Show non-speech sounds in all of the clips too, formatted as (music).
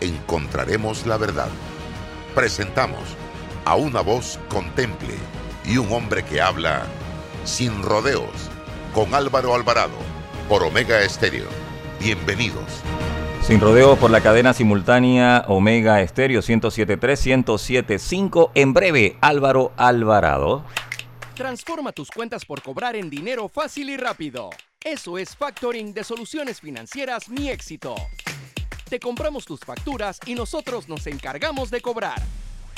encontraremos la verdad. Presentamos a una voz contemple y un hombre que habla sin rodeos con Álvaro Alvarado por Omega Estéreo. Bienvenidos. Sin rodeos por la cadena simultánea Omega Estéreo 1073 1075. En breve, Álvaro Alvarado. Transforma tus cuentas por cobrar en dinero fácil y rápido. Eso es factoring de soluciones financieras Mi Éxito. Te compramos tus facturas y nosotros nos encargamos de cobrar.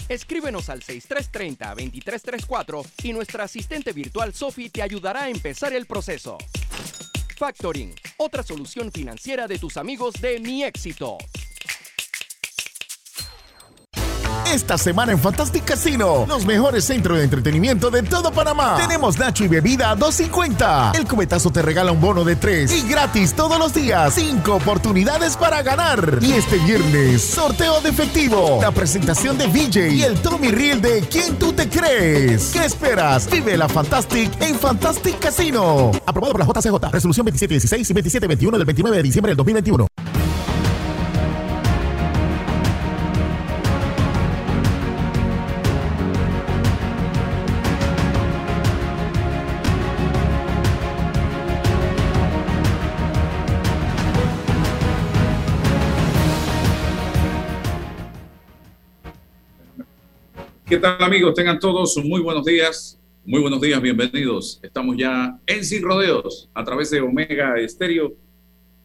Escríbenos al 6330-2334 y nuestra asistente virtual Sophie te ayudará a empezar el proceso. Factoring, otra solución financiera de tus amigos de Mi Éxito. Esta semana en Fantastic Casino, los mejores centros de entretenimiento de todo Panamá. Tenemos Nacho y bebida a 2.50. El cubetazo te regala un bono de 3 y gratis todos los días. 5 oportunidades para ganar. Y este viernes, sorteo de efectivo. La presentación de VJ y el Tommy Reel de ¿Quién tú te crees? ¿Qué esperas? Vive la Fantastic en Fantastic Casino. Aprobado por la JCJ. Resolución 2716 y 2721 del 29 de diciembre del 2021. ¿Qué tal amigos? Tengan todos muy buenos días. Muy buenos días, bienvenidos. Estamos ya en Sin Rodeos a través de Omega Estéreo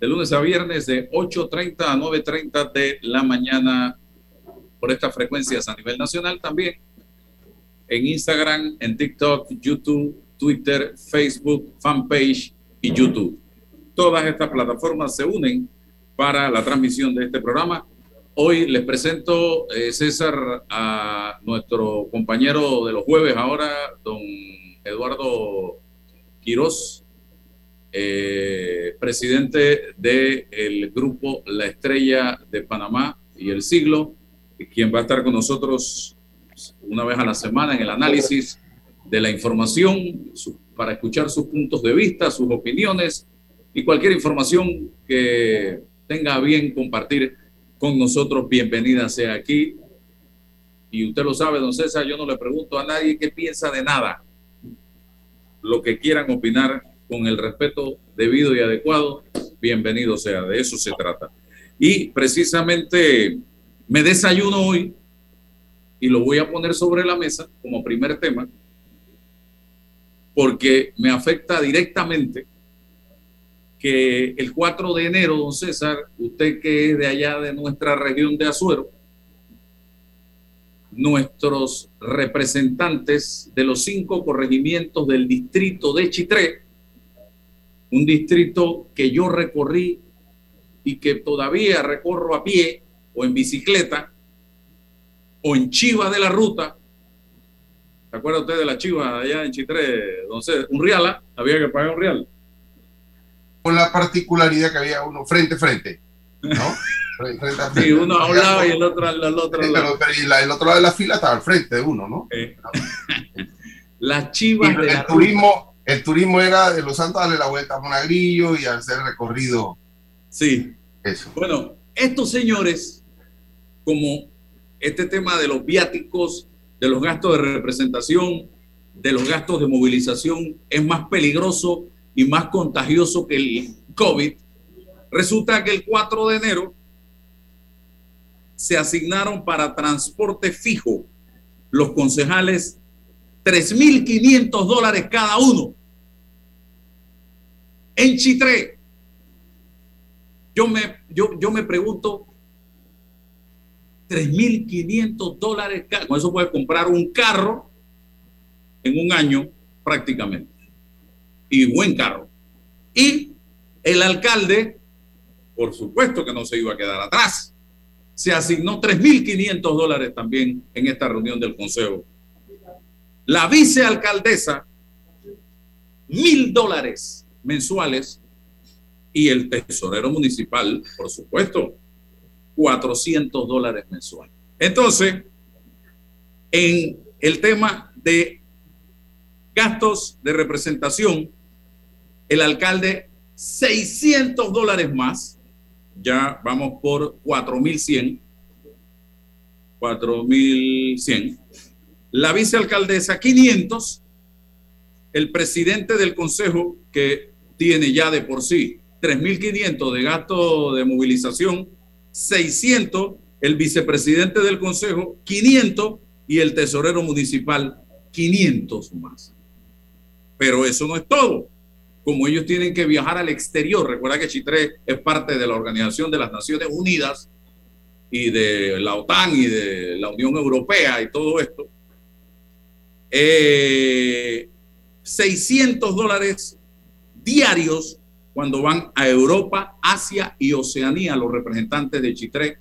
de lunes a viernes de 8.30 a 9.30 de la mañana por estas frecuencias a nivel nacional también en Instagram, en TikTok, YouTube, Twitter, Facebook, fanpage y YouTube. Todas estas plataformas se unen para la transmisión de este programa Hoy les presento, eh, César, a nuestro compañero de los jueves ahora, don Eduardo Quirós, eh, presidente del grupo La Estrella de Panamá y el Siglo, quien va a estar con nosotros una vez a la semana en el análisis de la información para escuchar sus puntos de vista, sus opiniones y cualquier información que tenga bien compartir con nosotros. Bienvenida sea aquí. Y usted lo sabe, don César, yo no le pregunto a nadie qué piensa de nada. Lo que quieran opinar con el respeto debido y adecuado, bienvenido sea. De eso se trata. Y precisamente me desayuno hoy y lo voy a poner sobre la mesa como primer tema porque me afecta directamente que el 4 de enero, don César, usted que es de allá de nuestra región de Azuero, nuestros representantes de los cinco corregimientos del distrito de Chitré, un distrito que yo recorrí y que todavía recorro a pie o en bicicleta o en chiva de la ruta. ¿Se acuerda usted de la chiva allá en Chitré? Entonces, un real, había que pagar un real con la particularidad que había uno frente a frente, ¿no? (laughs) Frente Sí, uno a un lado y el otro al otro lado. y el otro lado de la fila estaba al frente de uno, ¿no? (laughs) Las chivas de el turismo, el turismo era de Los Santos darle la vuelta a Monagrillo y hacer recorrido. Sí. Eso. Bueno, estos señores, como este tema de los viáticos, de los gastos de representación, de los gastos de movilización, es más peligroso y más contagioso que el COVID, resulta que el 4 de enero se asignaron para transporte fijo los concejales 3.500 dólares cada uno. En Chitré, yo me, yo, yo me pregunto, 3.500 dólares, con eso puedes comprar un carro en un año prácticamente y buen carro. Y el alcalde, por supuesto que no se iba a quedar atrás. se asignó 3.500 dólares también en esta reunión del Consejo. La vicealcaldesa, mil dólares mensuales y el tesorero municipal, por supuesto, 400 dólares mensuales. Entonces, en el tema de gastos de representación, el alcalde 600 dólares más, ya vamos por 4100, 4100, la vicealcaldesa 500, el presidente del consejo que tiene ya de por sí 3.500 de gasto de movilización, 600, el vicepresidente del consejo 500 y el tesorero municipal 500 más. Pero eso no es todo. Como ellos tienen que viajar al exterior, recuerda que Chitré es parte de la Organización de las Naciones Unidas y de la OTAN y de la Unión Europea y todo esto. 600 eh, dólares diarios cuando van a Europa, Asia y Oceanía los representantes de Chitré,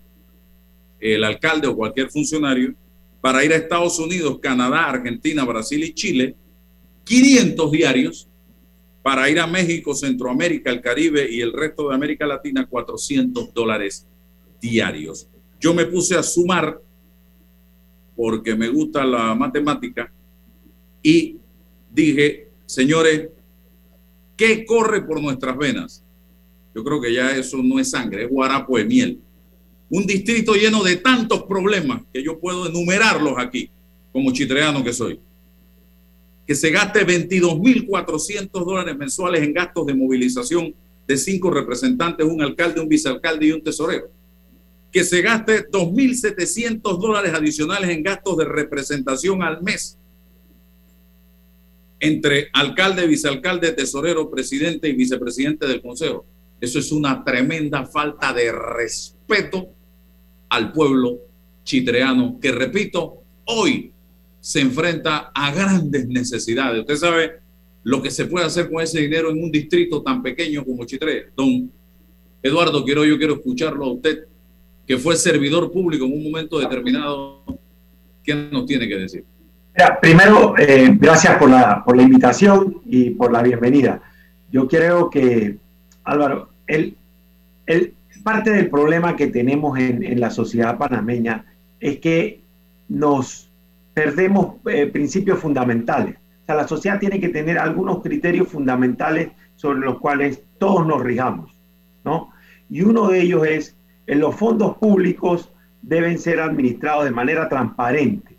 el alcalde o cualquier funcionario, para ir a Estados Unidos, Canadá, Argentina, Brasil y Chile, 500 diarios, para ir a México, Centroamérica, el Caribe y el resto de América Latina, 400 dólares diarios. Yo me puse a sumar porque me gusta la matemática y dije, señores, ¿Qué corre por nuestras venas? Yo creo que ya eso no es sangre, es guarapo de miel. Un distrito lleno de tantos problemas que yo puedo enumerarlos aquí, como chitreano que soy. Que se gaste 22.400 dólares mensuales en gastos de movilización de cinco representantes, un alcalde, un vicealcalde y un tesorero. Que se gaste 2.700 dólares adicionales en gastos de representación al mes entre alcalde, vicealcalde, tesorero, presidente y vicepresidente del consejo. Eso es una tremenda falta de respeto al pueblo chitreano, que repito, hoy se enfrenta a grandes necesidades. Usted sabe lo que se puede hacer con ese dinero en un distrito tan pequeño como Chitré. Don Eduardo, quiero, yo quiero escucharlo a usted, que fue servidor público en un momento determinado. ¿Qué nos tiene que decir? primero, eh, gracias por la, por la invitación y por la bienvenida. Yo creo que, Álvaro, el, el, parte del problema que tenemos en, en, la sociedad panameña es que nos perdemos eh, principios fundamentales. O sea, la sociedad tiene que tener algunos criterios fundamentales sobre los cuales todos nos rijamos, ¿no? Y uno de ellos es, en los fondos públicos deben ser administrados de manera transparente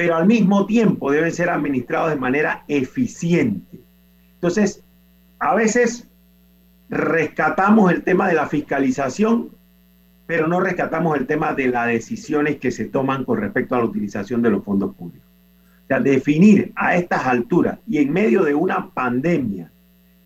pero al mismo tiempo deben ser administrados de manera eficiente. Entonces, a veces rescatamos el tema de la fiscalización, pero no rescatamos el tema de las decisiones que se toman con respecto a la utilización de los fondos públicos. O sea, definir a estas alturas y en medio de una pandemia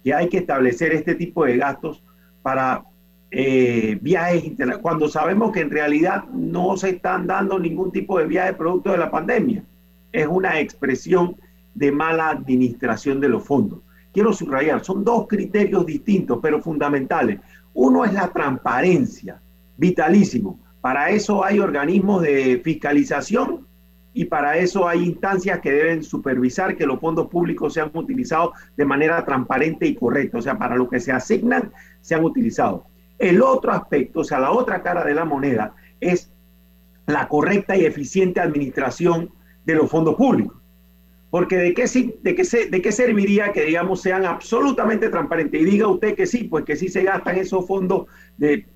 que hay que establecer este tipo de gastos para eh, viajes internacionales, cuando sabemos que en realidad no se están dando ningún tipo de viaje producto de la pandemia. Es una expresión de mala administración de los fondos. Quiero subrayar, son dos criterios distintos, pero fundamentales. Uno es la transparencia, vitalísimo. Para eso hay organismos de fiscalización y para eso hay instancias que deben supervisar que los fondos públicos sean utilizados de manera transparente y correcta, o sea, para lo que se asignan, sean utilizados. El otro aspecto, o sea, la otra cara de la moneda, es la correcta y eficiente administración de los fondos públicos. Porque de qué, de, qué de qué serviría que, digamos, sean absolutamente transparentes. Y diga usted que sí, pues que sí se gastan esos fondos de,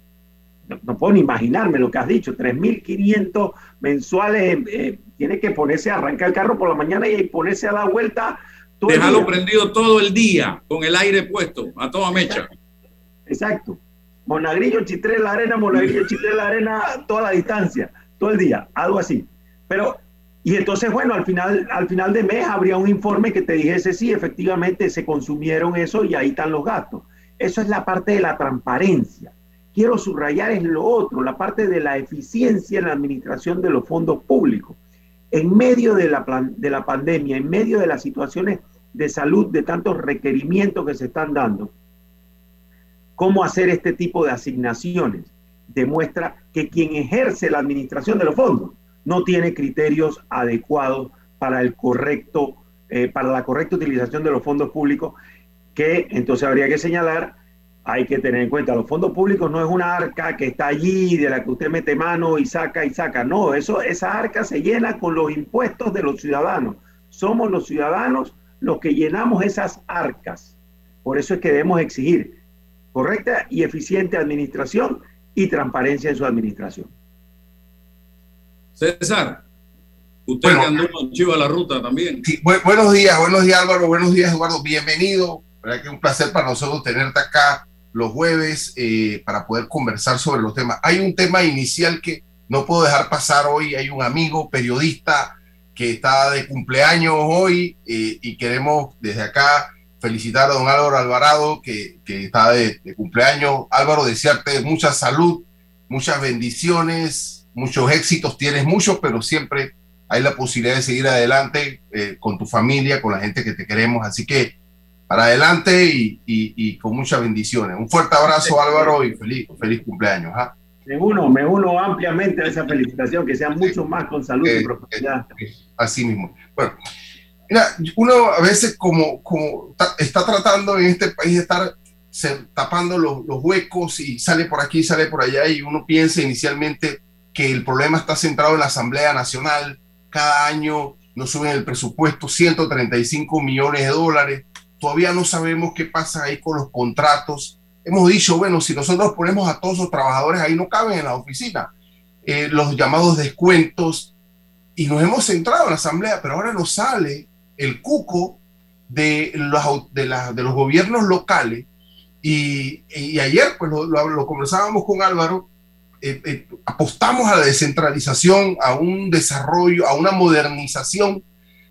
no, puedo ni imaginarme lo que has dicho, 3.500 mensuales, eh, tiene que ponerse a arrancar el carro por la mañana y ponerse a dar vuelta. Todo prendido todo el día, con el aire puesto, a toda mecha. Exacto. Monagrillo, Chitré, la arena, Monagrillo, Chitré, la arena, toda la distancia, todo el día, algo así. Pero, y entonces, bueno, al final, al final de mes habría un informe que te dijese, sí, efectivamente se consumieron eso y ahí están los gastos. Eso es la parte de la transparencia. Quiero subrayar es lo otro, la parte de la eficiencia en la administración de los fondos públicos. En medio de la, de la pandemia, en medio de las situaciones de salud, de tantos requerimientos que se están dando, cómo hacer este tipo de asignaciones demuestra que quien ejerce la administración de los fondos no tiene criterios adecuados para el correcto, eh, para la correcta utilización de los fondos públicos, que entonces habría que señalar, hay que tener en cuenta, los fondos públicos no es una arca que está allí, de la que usted mete mano y saca y saca, no, eso, esa arca se llena con los impuestos de los ciudadanos. Somos los ciudadanos los que llenamos esas arcas. Por eso es que debemos exigir correcta y eficiente administración y transparencia en su administración. César, usted bueno, andó con Chiva la ruta también. Sí, buenos días, buenos días Álvaro, buenos días Eduardo, bienvenido. verdad que es un placer para nosotros tenerte acá los jueves eh, para poder conversar sobre los temas. Hay un tema inicial que no puedo dejar pasar hoy. Hay un amigo periodista que está de cumpleaños hoy eh, y queremos desde acá felicitar a don Álvaro Alvarado que, que está de, de, cumpleaños. Álvaro, desearte mucha salud, muchas bendiciones, muchos éxitos, tienes muchos, pero siempre hay la posibilidad de seguir adelante eh, con tu familia, con la gente que te queremos. Así que para adelante y, y, y con muchas bendiciones. Un fuerte abrazo, Álvaro, y feliz, feliz cumpleaños. ¿ah? Me uno, me uno ampliamente a esa felicitación, que sean mucho más con salud eh, y prosperidad. Eh, así mismo. Bueno, mira, uno a veces como, como está tratando en este país de estar tapando los, los huecos y sale por aquí, sale por allá, y uno piensa inicialmente que el problema está centrado en la Asamblea Nacional. Cada año nos suben el presupuesto 135 millones de dólares. Todavía no sabemos qué pasa ahí con los contratos. Hemos dicho, bueno, si nosotros ponemos a todos los trabajadores ahí, no caben en la oficina. Eh, los llamados descuentos. Y nos hemos centrado en la Asamblea, pero ahora nos sale el cuco de los, de, la, de los gobiernos locales. Y, y ayer, pues lo, lo, lo conversábamos con Álvaro, eh, eh, apostamos a la descentralización, a un desarrollo, a una modernización,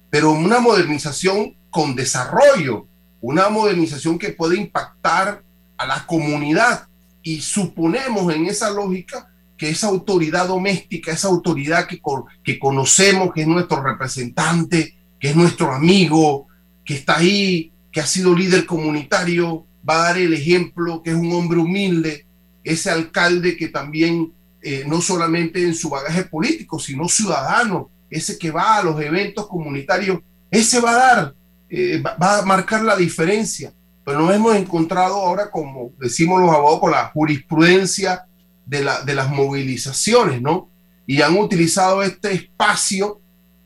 pero una modernización con desarrollo, una modernización que puede impactar a la comunidad. Y suponemos en esa lógica que esa autoridad doméstica, esa autoridad que, que conocemos, que es nuestro representante, que es nuestro amigo, que está ahí, que ha sido líder comunitario, va a dar el ejemplo, que es un hombre humilde, ese alcalde que también, eh, no solamente en su bagaje político, sino ciudadano, ese que va a los eventos comunitarios, ese va a dar, eh, va a marcar la diferencia. Pero nos hemos encontrado ahora, como decimos los abogados, con la jurisprudencia de, la, de las movilizaciones, ¿no? Y han utilizado este espacio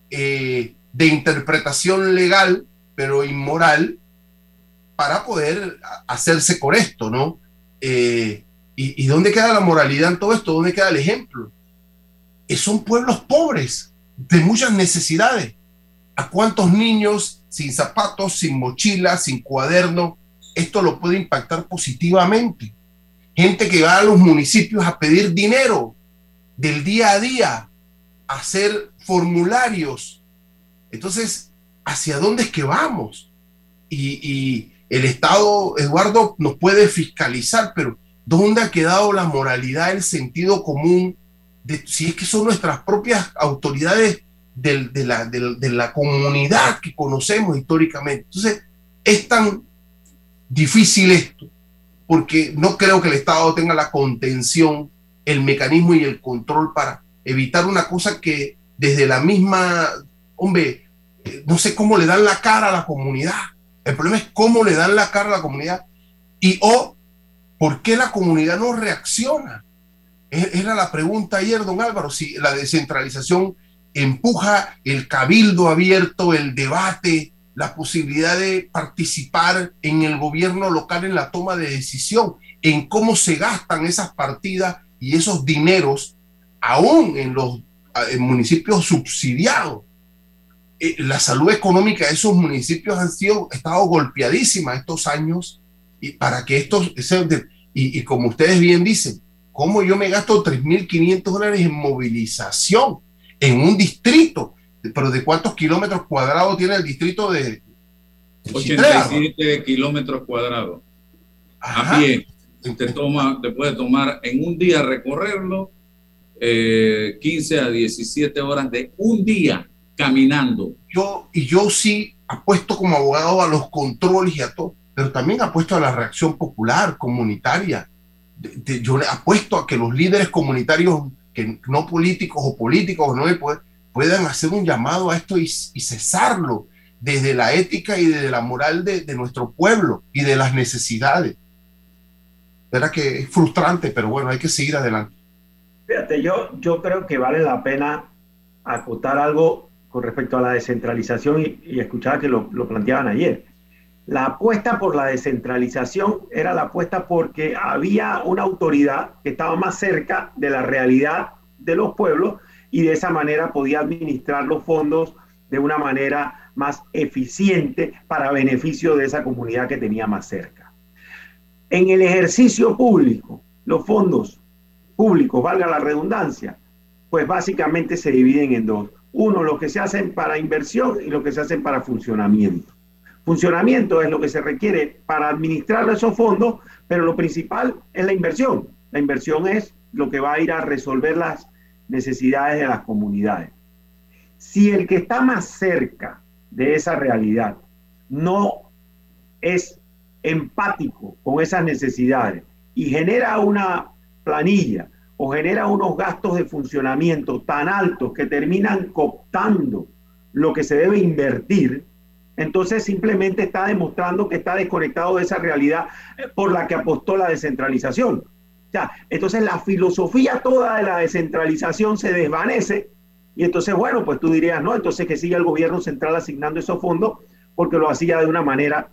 eh, de interpretación legal, pero inmoral, para poder hacerse con esto, ¿no? Eh, ¿Y, dónde queda la moralidad en todo esto? ¿Dónde queda el ejemplo? Son pueblos pobres, de muchas necesidades. ¿A cuántos niños sin zapatos, sin mochila, sin cuaderno, esto lo puede impactar positivamente? Gente que va a los municipios a pedir dinero del día a día, a hacer formularios. Entonces, ¿hacia dónde es que vamos? Y, el Estado, Eduardo, nos puede fiscalizar, pero ¿Dónde ha quedado la moralidad, el sentido común? De, si es que son nuestras propias autoridades de, la, de, de, la, comunidad que conocemos históricamente. Entonces, es tan difícil esto, porque no creo que el Estado tenga la contención, el mecanismo y el control para evitar una cosa que desde la misma, hombre, no sé cómo le dan la cara a la comunidad. El problema es cómo le dan la cara a la comunidad y o ¿Por qué la comunidad no reacciona? E-, era la pregunta ayer, don Álvaro, si la descentralización empuja el cabildo abierto, el debate, la posibilidad de participar en el gobierno local en la toma de decisión, en cómo se gastan esas partidas y esos dineros, aún en los municipios subsidiados. Eh, la salud económica de esos municipios han sido, estado golpeadísima estos años y para que esto, y, y como ustedes bien dicen, ¿cómo yo me gasto 3.500 dólares en movilización en un distrito? Pero ¿de cuántos kilómetros cuadrados tiene el distrito de... 87 kilómetros cuadrados. A pie. Te, toma, te puede tomar en un día recorrerlo eh, 15 a 17 horas de un día caminando. Yo, y yo sí apuesto como abogado a los controles y a todo pero también ha puesto a la reacción popular, comunitaria, yo apuesto a que los líderes comunitarios, que no políticos o políticos, no puedan hacer un llamado a esto y, cesarlo desde la ética y desde la moral de, de, nuestro pueblo y de las necesidades. Verá que es frustrante, pero bueno, hay que seguir adelante. Fíjate, yo, yo creo que vale la pena acotar algo con respecto a la descentralización y, y escuchaba que lo, lo planteaban ayer. La apuesta por la descentralización era la apuesta porque había una autoridad que estaba más cerca de la realidad de los pueblos y de esa manera podía administrar los fondos de una manera más eficiente para beneficio de esa comunidad que tenía más cerca. En el ejercicio público, los fondos públicos, valga la redundancia, pues básicamente se dividen en dos. Uno, los que se hacen para inversión y los que se hacen para funcionamiento. Funcionamiento es lo que se requiere para administrar esos fondos, pero lo principal es la inversión. La inversión es lo que va a ir a resolver las necesidades de las comunidades. Si el que está más cerca de esa realidad no es empático con esas necesidades y genera una planilla o genera unos gastos de funcionamiento tan altos que terminan cooptando lo que se debe invertir, entonces simplemente está demostrando que está desconectado de esa realidad eh, por la que apostó la descentralización. Ya, entonces la filosofía toda de la descentralización se desvanece y entonces, bueno, pues tú dirías, no, entonces que siga el gobierno central asignando esos fondos porque lo hacía de una manera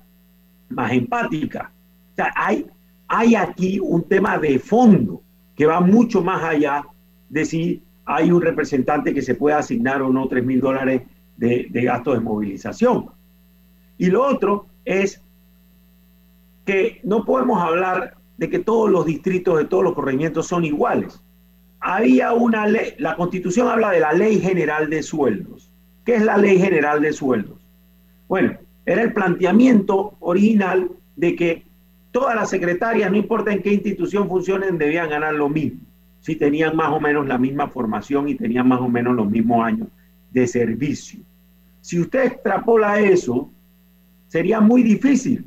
más empática. O sea, hay, hay aquí un tema de fondo que va mucho más allá de si hay un representante que se pueda asignar o no 3 mil dólares de, de gastos de movilización. Y lo otro es que no podemos hablar de que todos los distritos de todos los corregimientos son iguales. Había una ley, la constitución habla de la ley general de sueldos. ¿Qué es la ley general de sueldos? Bueno, era el planteamiento original de que todas las secretarias, no importa en qué institución funcionen, debían ganar lo mismo, si tenían más o menos la misma formación y tenían más o menos los mismos años de servicio. Si usted extrapola eso, sería muy difícil,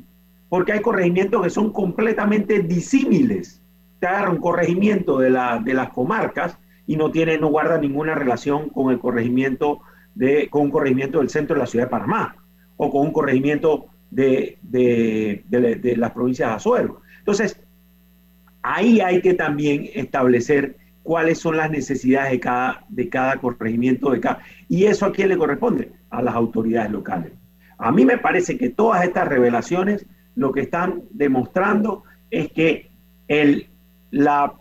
porque hay corregimientos que son completamente disímiles. Te agarra un corregimiento de, la, de las comarcas y no tiene, no guarda ninguna relación con el corregimiento de, con un corregimiento del centro de la ciudad de Panamá o con un corregimiento de, de, de las provincias de Azuero. Entonces, ahí hay que también establecer cuáles son las necesidades de cada, de cada corregimiento, de cada, y eso a quién le corresponde, a las autoridades locales. A mí me parece que todas estas revelaciones lo que están demostrando es que la,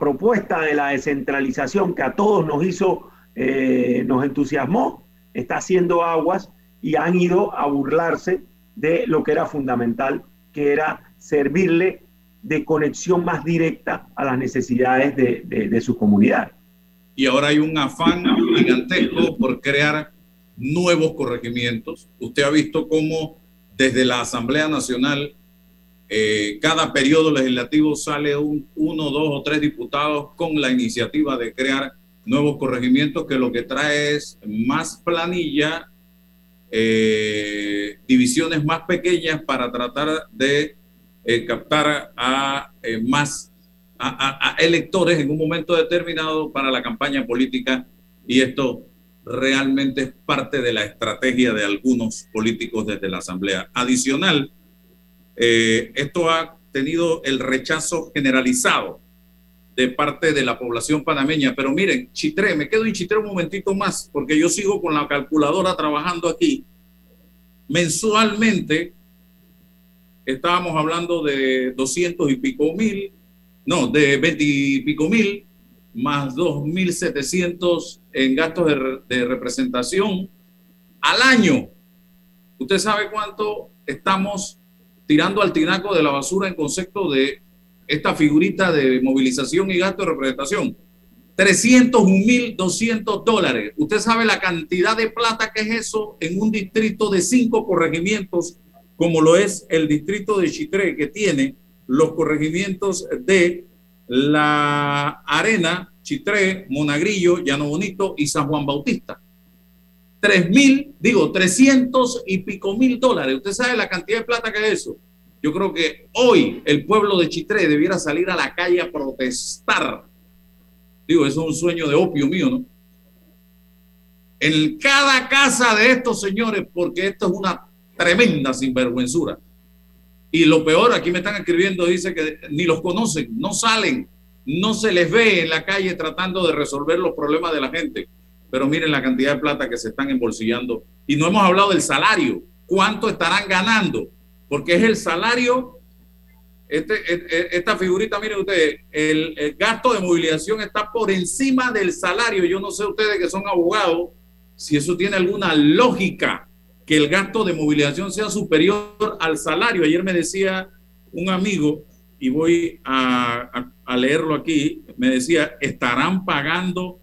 propuesta de la descentralización que a todos nos hizo, eh, nos entusiasmó, está haciendo aguas y han ido a burlarse de lo que era fundamental, que era servirle de conexión más directa a las necesidades de, de, de su comunidad. Y ahora hay un afán gigantesco por crear nuevos corregimientos. Usted ha visto cómo desde la Asamblea Nacional, eh, cada periodo legislativo sale un, uno, dos o tres diputados con la iniciativa de crear nuevos corregimientos que lo que trae es más planilla, eh, divisiones más pequeñas para tratar de eh, captar a más a electores en un momento determinado para la campaña política y esto realmente es parte de la estrategia de algunos políticos desde la Asamblea. Adicional, eh, esto ha tenido el rechazo generalizado de parte de la población panameña. Pero miren, Chitré, me quedo en Chitré un momentito más, porque yo sigo con la calculadora trabajando aquí. Mensualmente estábamos hablando de 200 y pico mil, no, de 20 y pico mil, más 2.700 en gastos de, representación al año. ¿Usted sabe cuánto estamos tirando al tinaco de la basura en concepto de esta figurita de movilización y gasto de representación? 301.200 dólares. ¿Usted sabe la cantidad de plata que es eso en un distrito de cinco corregimientos, como lo es el distrito de Chitré, que tiene los corregimientos de la Arena, Chitré, Monagrillo, Llano Bonito y San Juan Bautista. Tres mil, digo, trescientos y pico mil dólares. Usted sabe la cantidad de plata que es eso. Yo creo que hoy el pueblo de Chitré debiera salir a la calle a protestar. Digo, eso es un sueño de opio mío, ¿no? En cada casa de estos señores, porque esto es una tremenda sinvergüenzura. Y lo peor, aquí me están escribiendo, dice que ni los conocen, no salen, no se les ve en la calle tratando de resolver los problemas de la gente. Pero miren la cantidad de plata que se están embolsillando. Y no hemos hablado del salario. ¿Cuánto estarán ganando? porque es el salario. Este, e, e, esta figurita, miren ustedes, el, gasto de movilización está por encima del salario. Yo no sé ustedes que son abogados, si eso tiene alguna lógica, que el gasto de movilización sea superior al salario. Ayer me decía un amigo, y voy a, a leerlo aquí, me decía, estarán pagando,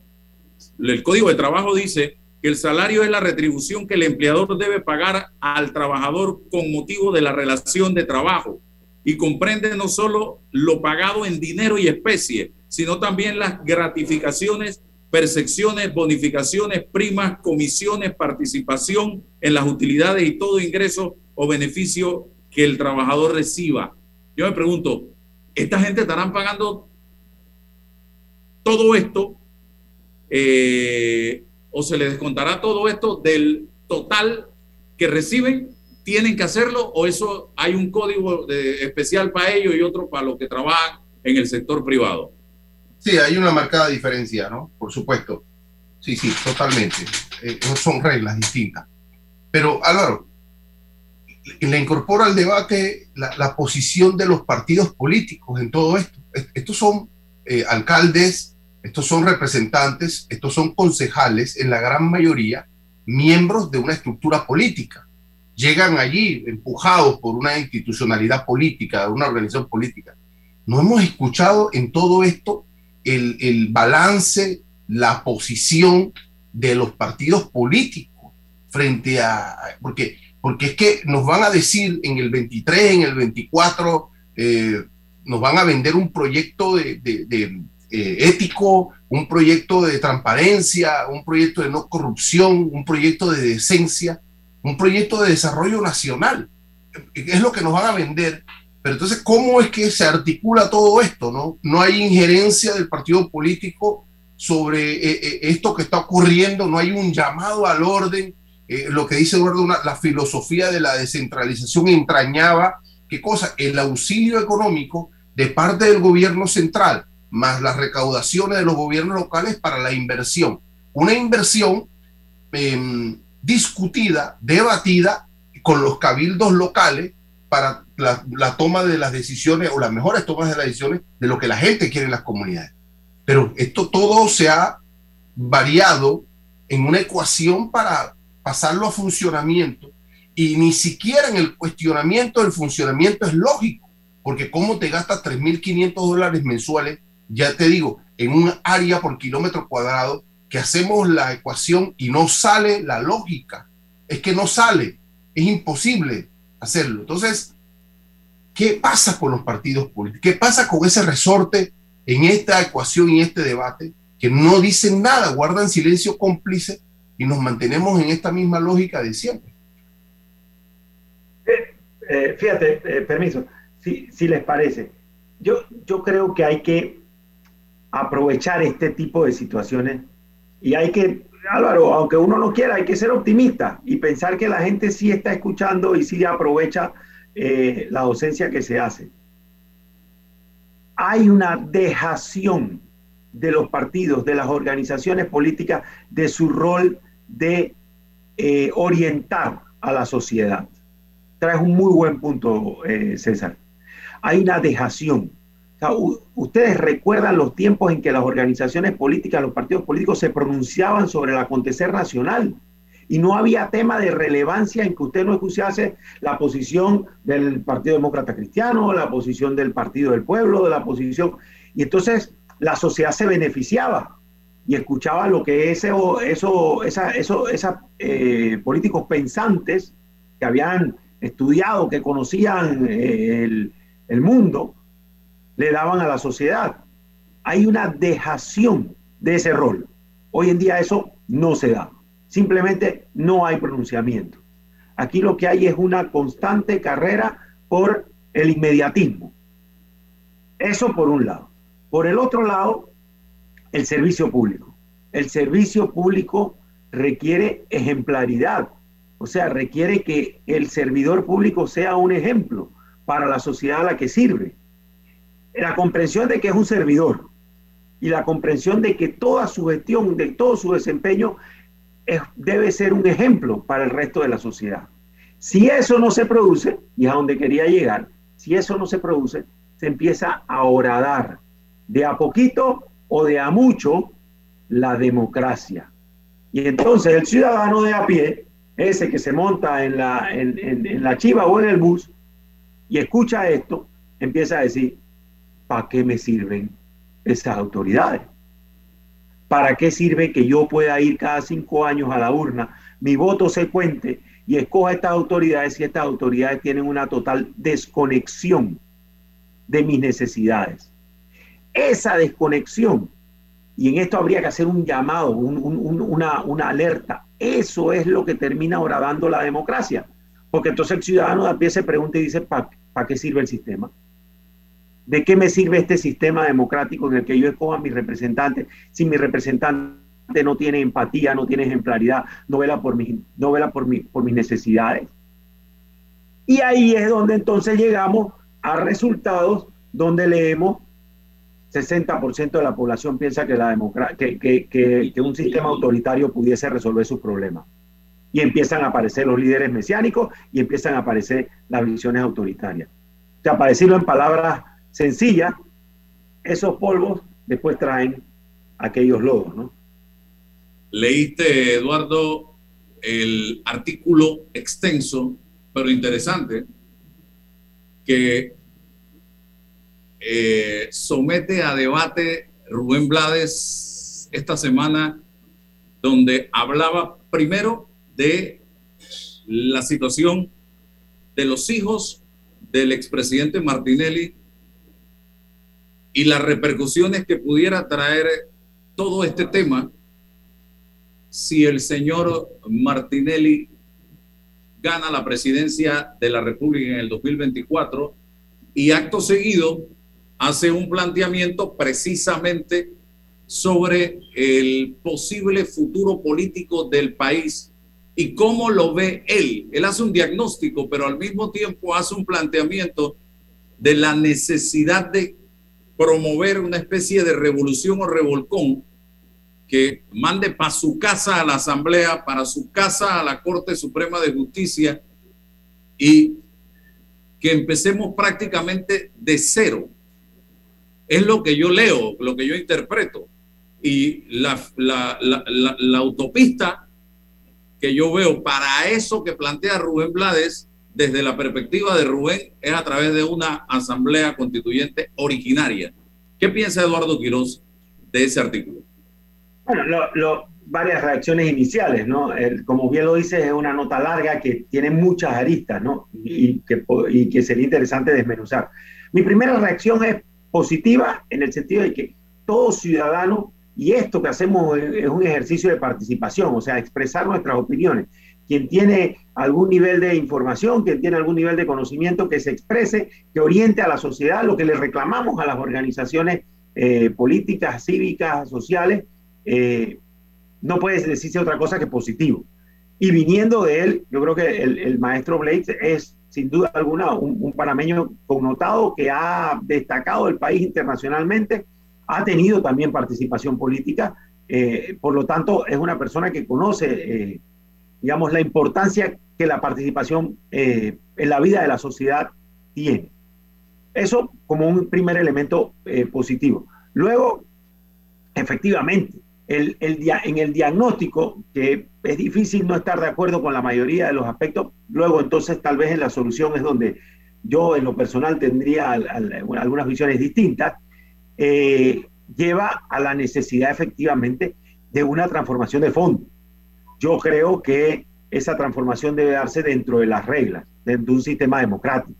el código de trabajo dice que el salario es la retribución que el empleador debe pagar al trabajador con motivo de la relación de trabajo y comprende no solo lo pagado en dinero y especie, sino también las gratificaciones, percepciones, bonificaciones, primas, comisiones, participación en las utilidades y todo ingreso o beneficio que el trabajador reciba. Yo me pregunto, ¿esta gente estarán pagando todo esto eh, o se les descontará todo esto del total que reciben? ¿Tienen que hacerlo o eso hay un código especial para ellos y otro para los que trabajan en el sector privado? Sí, hay una marcada diferencia, ¿no? Por supuesto. Sí, sí, totalmente. Eh, son reglas distintas. Pero Álvaro, le incorpora al debate la, posición de los partidos políticos en todo esto. Estos son eh, alcaldes, estos son representantes, estos son concejales, en la gran mayoría, miembros de una estructura política. Llegan allí empujados por una institucionalidad política, una organización política. No hemos escuchado en todo esto el, el balance, la posición de los partidos políticos frente a... Porque, porque es que nos van a decir en el 23, en el 24, eh, nos van a vender un proyecto de, eh, ético, un proyecto de transparencia, un proyecto de no corrupción, un proyecto de decencia, un proyecto de desarrollo nacional. Es lo que nos van a vender. Pero entonces, ¿cómo es que se articula todo esto? No, no hay injerencia del partido político sobre eh, eh, esto que está ocurriendo, no hay un llamado al orden. lo que dice Eduardo, la filosofía de la descentralización entrañaba, ¿qué cosa? El auxilio económico de parte del gobierno central más las recaudaciones de los gobiernos locales para la inversión. Una inversión em, discutida, debatida con los cabildos locales para la, toma de las decisiones o las mejores tomas de las decisiones de lo que la gente quiere en las comunidades. Pero esto todo se ha variado en una ecuación para pasarlo a funcionamiento y ni siquiera en el cuestionamiento del funcionamiento es lógico, porque cómo te gastas 3.500 dólares mensuales ya te digo, en un área por kilómetro cuadrado, que hacemos la ecuación y no sale la lógica. Es que no sale, es imposible hacerlo. Entonces, ¿qué pasa con los partidos políticos? ¿Qué pasa con ese resorte en esta ecuación y este debate? Que no dicen nada, guardan silencio cómplice y nos mantenemos en esta misma lógica de siempre. Eh, eh, fíjate, eh, permiso, si, si les parece, yo, yo creo que hay que aprovechar este tipo de situaciones y hay que, Álvaro, aunque uno no quiera, hay que ser optimista y pensar que la gente sí está escuchando y sí aprovecha eh, la docencia que se hace. Hay una dejación de los partidos, de las organizaciones políticas, de su rol de eh, orientar a la sociedad. Traes un muy buen punto, eh, César. Hay una dejación ustedes recuerdan los tiempos en que las organizaciones políticas, los partidos políticos se pronunciaban sobre el acontecer nacional y no había tema de relevancia en que usted no escuchase la posición del Partido Demócrata Cristiano, la posición del Partido del Pueblo, de la posición. Y entonces la sociedad se beneficiaba y escuchaba lo que ese, eso, esa, eso, eh, políticos pensantes que habían estudiado, que conocían eh, el, el mundo, le daban a la sociedad. Hay una dejación de ese rol. Hoy en día eso no se da. Simplemente no hay pronunciamiento. Aquí lo que hay es una constante carrera por el inmediatismo. Eso por un lado. Por el otro lado, el servicio público. El servicio público requiere ejemplaridad, o sea, requiere que el servidor público sea un ejemplo para la sociedad a la que sirve. La comprensión de que es un servidor y la comprensión de que toda su gestión, de todo su desempeño, debe ser un ejemplo para el resto de la sociedad. Si eso no se produce, y a donde quería llegar, si eso no se produce, se empieza a horadar de a poquito o de a mucho la democracia. Y entonces el ciudadano de a pie, ese que se monta en la, en, la chiva o en el bus y escucha esto, empieza a decir, ¿para qué me sirven esas autoridades? ¿Para qué sirve que yo pueda ir cada cinco años a la urna, mi voto se cuente y escoja estas autoridades si estas autoridades tienen una total desconexión de mis necesidades. Esa desconexión, y en esto habría que hacer un llamado, una, alerta, eso es lo que termina dando la democracia. Porque entonces el ciudadano de a pie se pregunta y dice, ¿para qué sirve el sistema? ¿De qué me sirve este sistema democrático en el que yo escoja a mis representantes si mi representante no tiene empatía, no tiene ejemplaridad, no vela por, mi, no por, por mis necesidades. Y ahí es donde entonces llegamos a resultados donde leemos 60% de la población piensa que, la que, que, que, un sistema autoritario pudiese resolver sus problemas. Y empiezan a aparecer los líderes mesiánicos y empiezan a aparecer las visiones autoritarias. O sea, para decirlo en palabras sencillas, esos polvos después traen aquellos lodos, ¿no? Leíste, Eduardo, el artículo extenso, pero interesante, que eh, somete a debate Rubén Blades esta semana, donde hablaba primero de la situación de los hijos del expresidente Martinelli y las repercusiones que pudiera traer todo este tema si el señor Martinelli gana la presidencia de la República en el 2024 y acto seguido hace un planteamiento precisamente sobre el posible futuro político del país y cómo lo ve él. Él hace un diagnóstico, pero al mismo tiempo hace un planteamiento de la necesidad de promover una especie de revolución o revolcón que mande para su casa a la Asamblea, para su casa a la Corte Suprema de Justicia y que empecemos prácticamente de cero. Es lo que yo leo, lo que yo interpreto. Y la, autopista que yo veo para eso que plantea Rubén Blades, desde la perspectiva de Rubén, es a través de una asamblea constituyente originaria. ¿Qué piensa Eduardo Quiroz de ese artículo? Bueno, lo, varias reacciones iniciales, ¿no? como bien lo dices, es una nota larga que tiene muchas aristas, ¿no? Y que, y que sería interesante desmenuzar. Mi primera reacción es positiva en el sentido de que todo ciudadano, y esto que hacemos es un ejercicio de participación, o sea, expresar nuestras opiniones. Quien tiene algún nivel de información, quien tiene algún nivel de conocimiento, que se exprese, que oriente a la sociedad, lo que le reclamamos a las organizaciones eh, políticas, cívicas, sociales, eh, no puede decirse otra cosa que positivo. Y viniendo de él, yo creo que el, maestro Blake es sin duda alguna un, panameño connotado que ha destacado el país internacionalmente, ha tenido también participación política, eh, por lo tanto es una persona que conoce, eh, digamos, la importancia que la participación en la vida de la sociedad tiene. Eso como un primer elemento positivo. Luego, efectivamente, el, en el diagnóstico, que es difícil no estar de acuerdo con la mayoría de los aspectos, luego entonces tal vez en la solución es donde yo en lo personal tendría algunas visiones distintas, eh, lleva a la necesidad efectivamente de una transformación de fondo. Yo creo que esa transformación debe darse dentro de las reglas, dentro de un sistema democrático,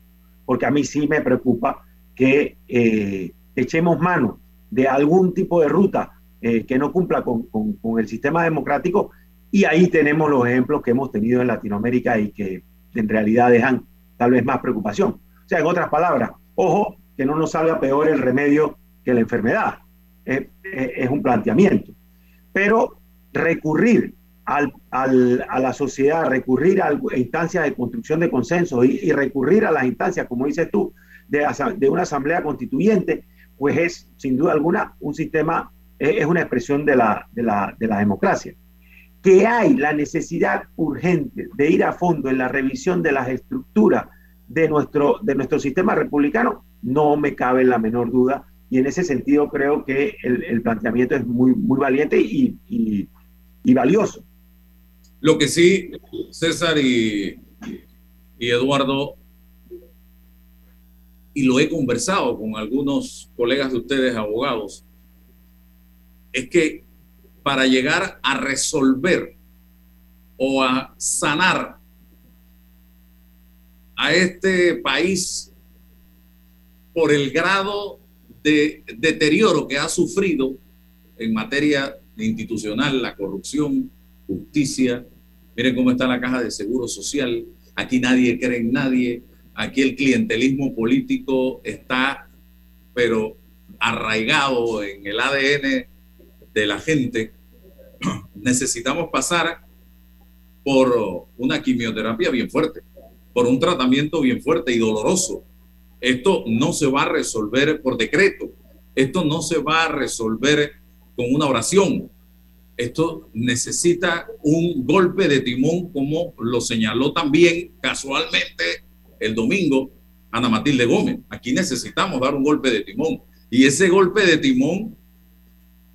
porque a mí sí me preocupa que eh, echemos mano de algún tipo de ruta eh, que no cumpla con, el sistema democrático. Y ahí tenemos los ejemplos que hemos tenido en Latinoamérica y que en realidad dejan tal vez más preocupación. O sea, en otras palabras, ojo, que no nos salga peor el remedio que la enfermedad. Es, un planteamiento. Pero recurrir al, a la sociedad, recurrir a instancias de construcción de consenso y, recurrir a las instancias, como dices tú, de, una asamblea constituyente, pues es sin duda alguna un sistema, es una expresión de la, de la, de la democracia. Que hay la necesidad urgente de ir a fondo en la revisión de las estructuras de nuestro, de nuestro sistema republicano, no me cabe la menor duda. Y en ese sentido creo que el, planteamiento es muy, muy valiente y, valioso. Lo que sí, César y, Eduardo, y lo he conversado con algunos colegas de ustedes, abogados, es que para llegar a resolver o a sanar a este país por el grado de deterioro que ha sufrido en materia institucional, la corrupción, justicia. Miren cómo está la caja de seguro social. Aquí nadie cree en nadie. Aquí el clientelismo político está, pero arraigado en el ADN de la gente. (clears throat) Necesitamos pasar por una quimioterapia bien fuerte por un tratamiento bien fuerte y doloroso. Esto no se va a resolver por decreto. Esto no se va a resolver con una oración. Esto necesita un golpe de timón, como lo señaló también casualmente el domingo Ana Matilde Gómez. Aquí necesitamos dar un golpe de timón. Y ese golpe de timón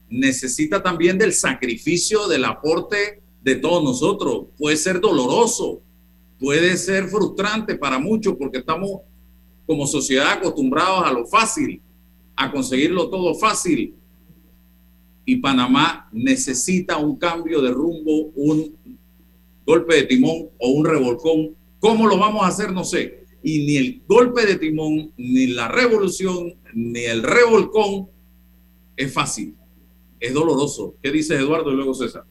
necesita también del sacrificio, del aporte de todos nosotros. Puede ser doloroso, puede ser frustrante para muchos porque estamos como sociedad acostumbrados a lo fácil, a conseguirlo todo fácil. Y Panamá necesita un cambio de rumbo, un golpe de timón o un revolcón. ¿Cómo lo vamos a hacer? No sé. Y ni el golpe de timón, ni la revolución, ni el revolcón es fácil. Es doloroso. ¿Qué dice Eduardo y luego César?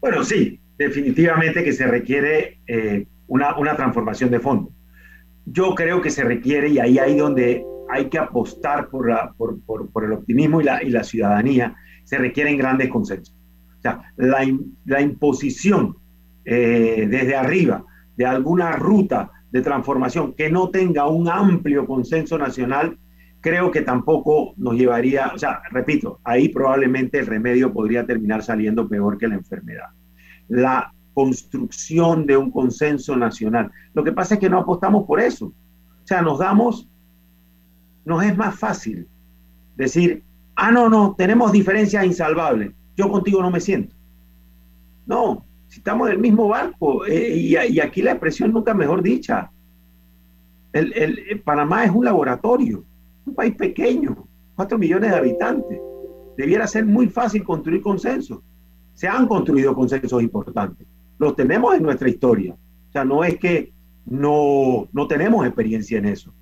Bueno, sí, definitivamente que se requiere eh, una, una, transformación de fondo. Yo creo que se requiere, y ahí hay donde hay que apostar por, la, por, por, por el optimismo y la, y la, ciudadanía, se requieren grandes consensos. O sea, la, la imposición eh, desde arriba de alguna ruta de transformación que no tenga un amplio consenso nacional, creo que tampoco nos llevaría, o sea, repito, ahí probablemente el remedio podría terminar saliendo peor que la enfermedad la construcción de un consenso nacional. Lo que pasa es que no apostamos por eso. O sea, nos damos, nos es más fácil decir, ah, no, no, tenemos diferencias insalvables, yo contigo no me siento. No, si estamos en el mismo barco, eh, y, aquí la expresión nunca mejor dicha, el, el, Panamá es un laboratorio, un país pequeño, cuatro millones de habitantes. Debiera ser muy fácil construir consenso se han construido consensos importantes. Los tenemos en nuestra historia. O sea, no es que no, no tenemos experiencia en eso.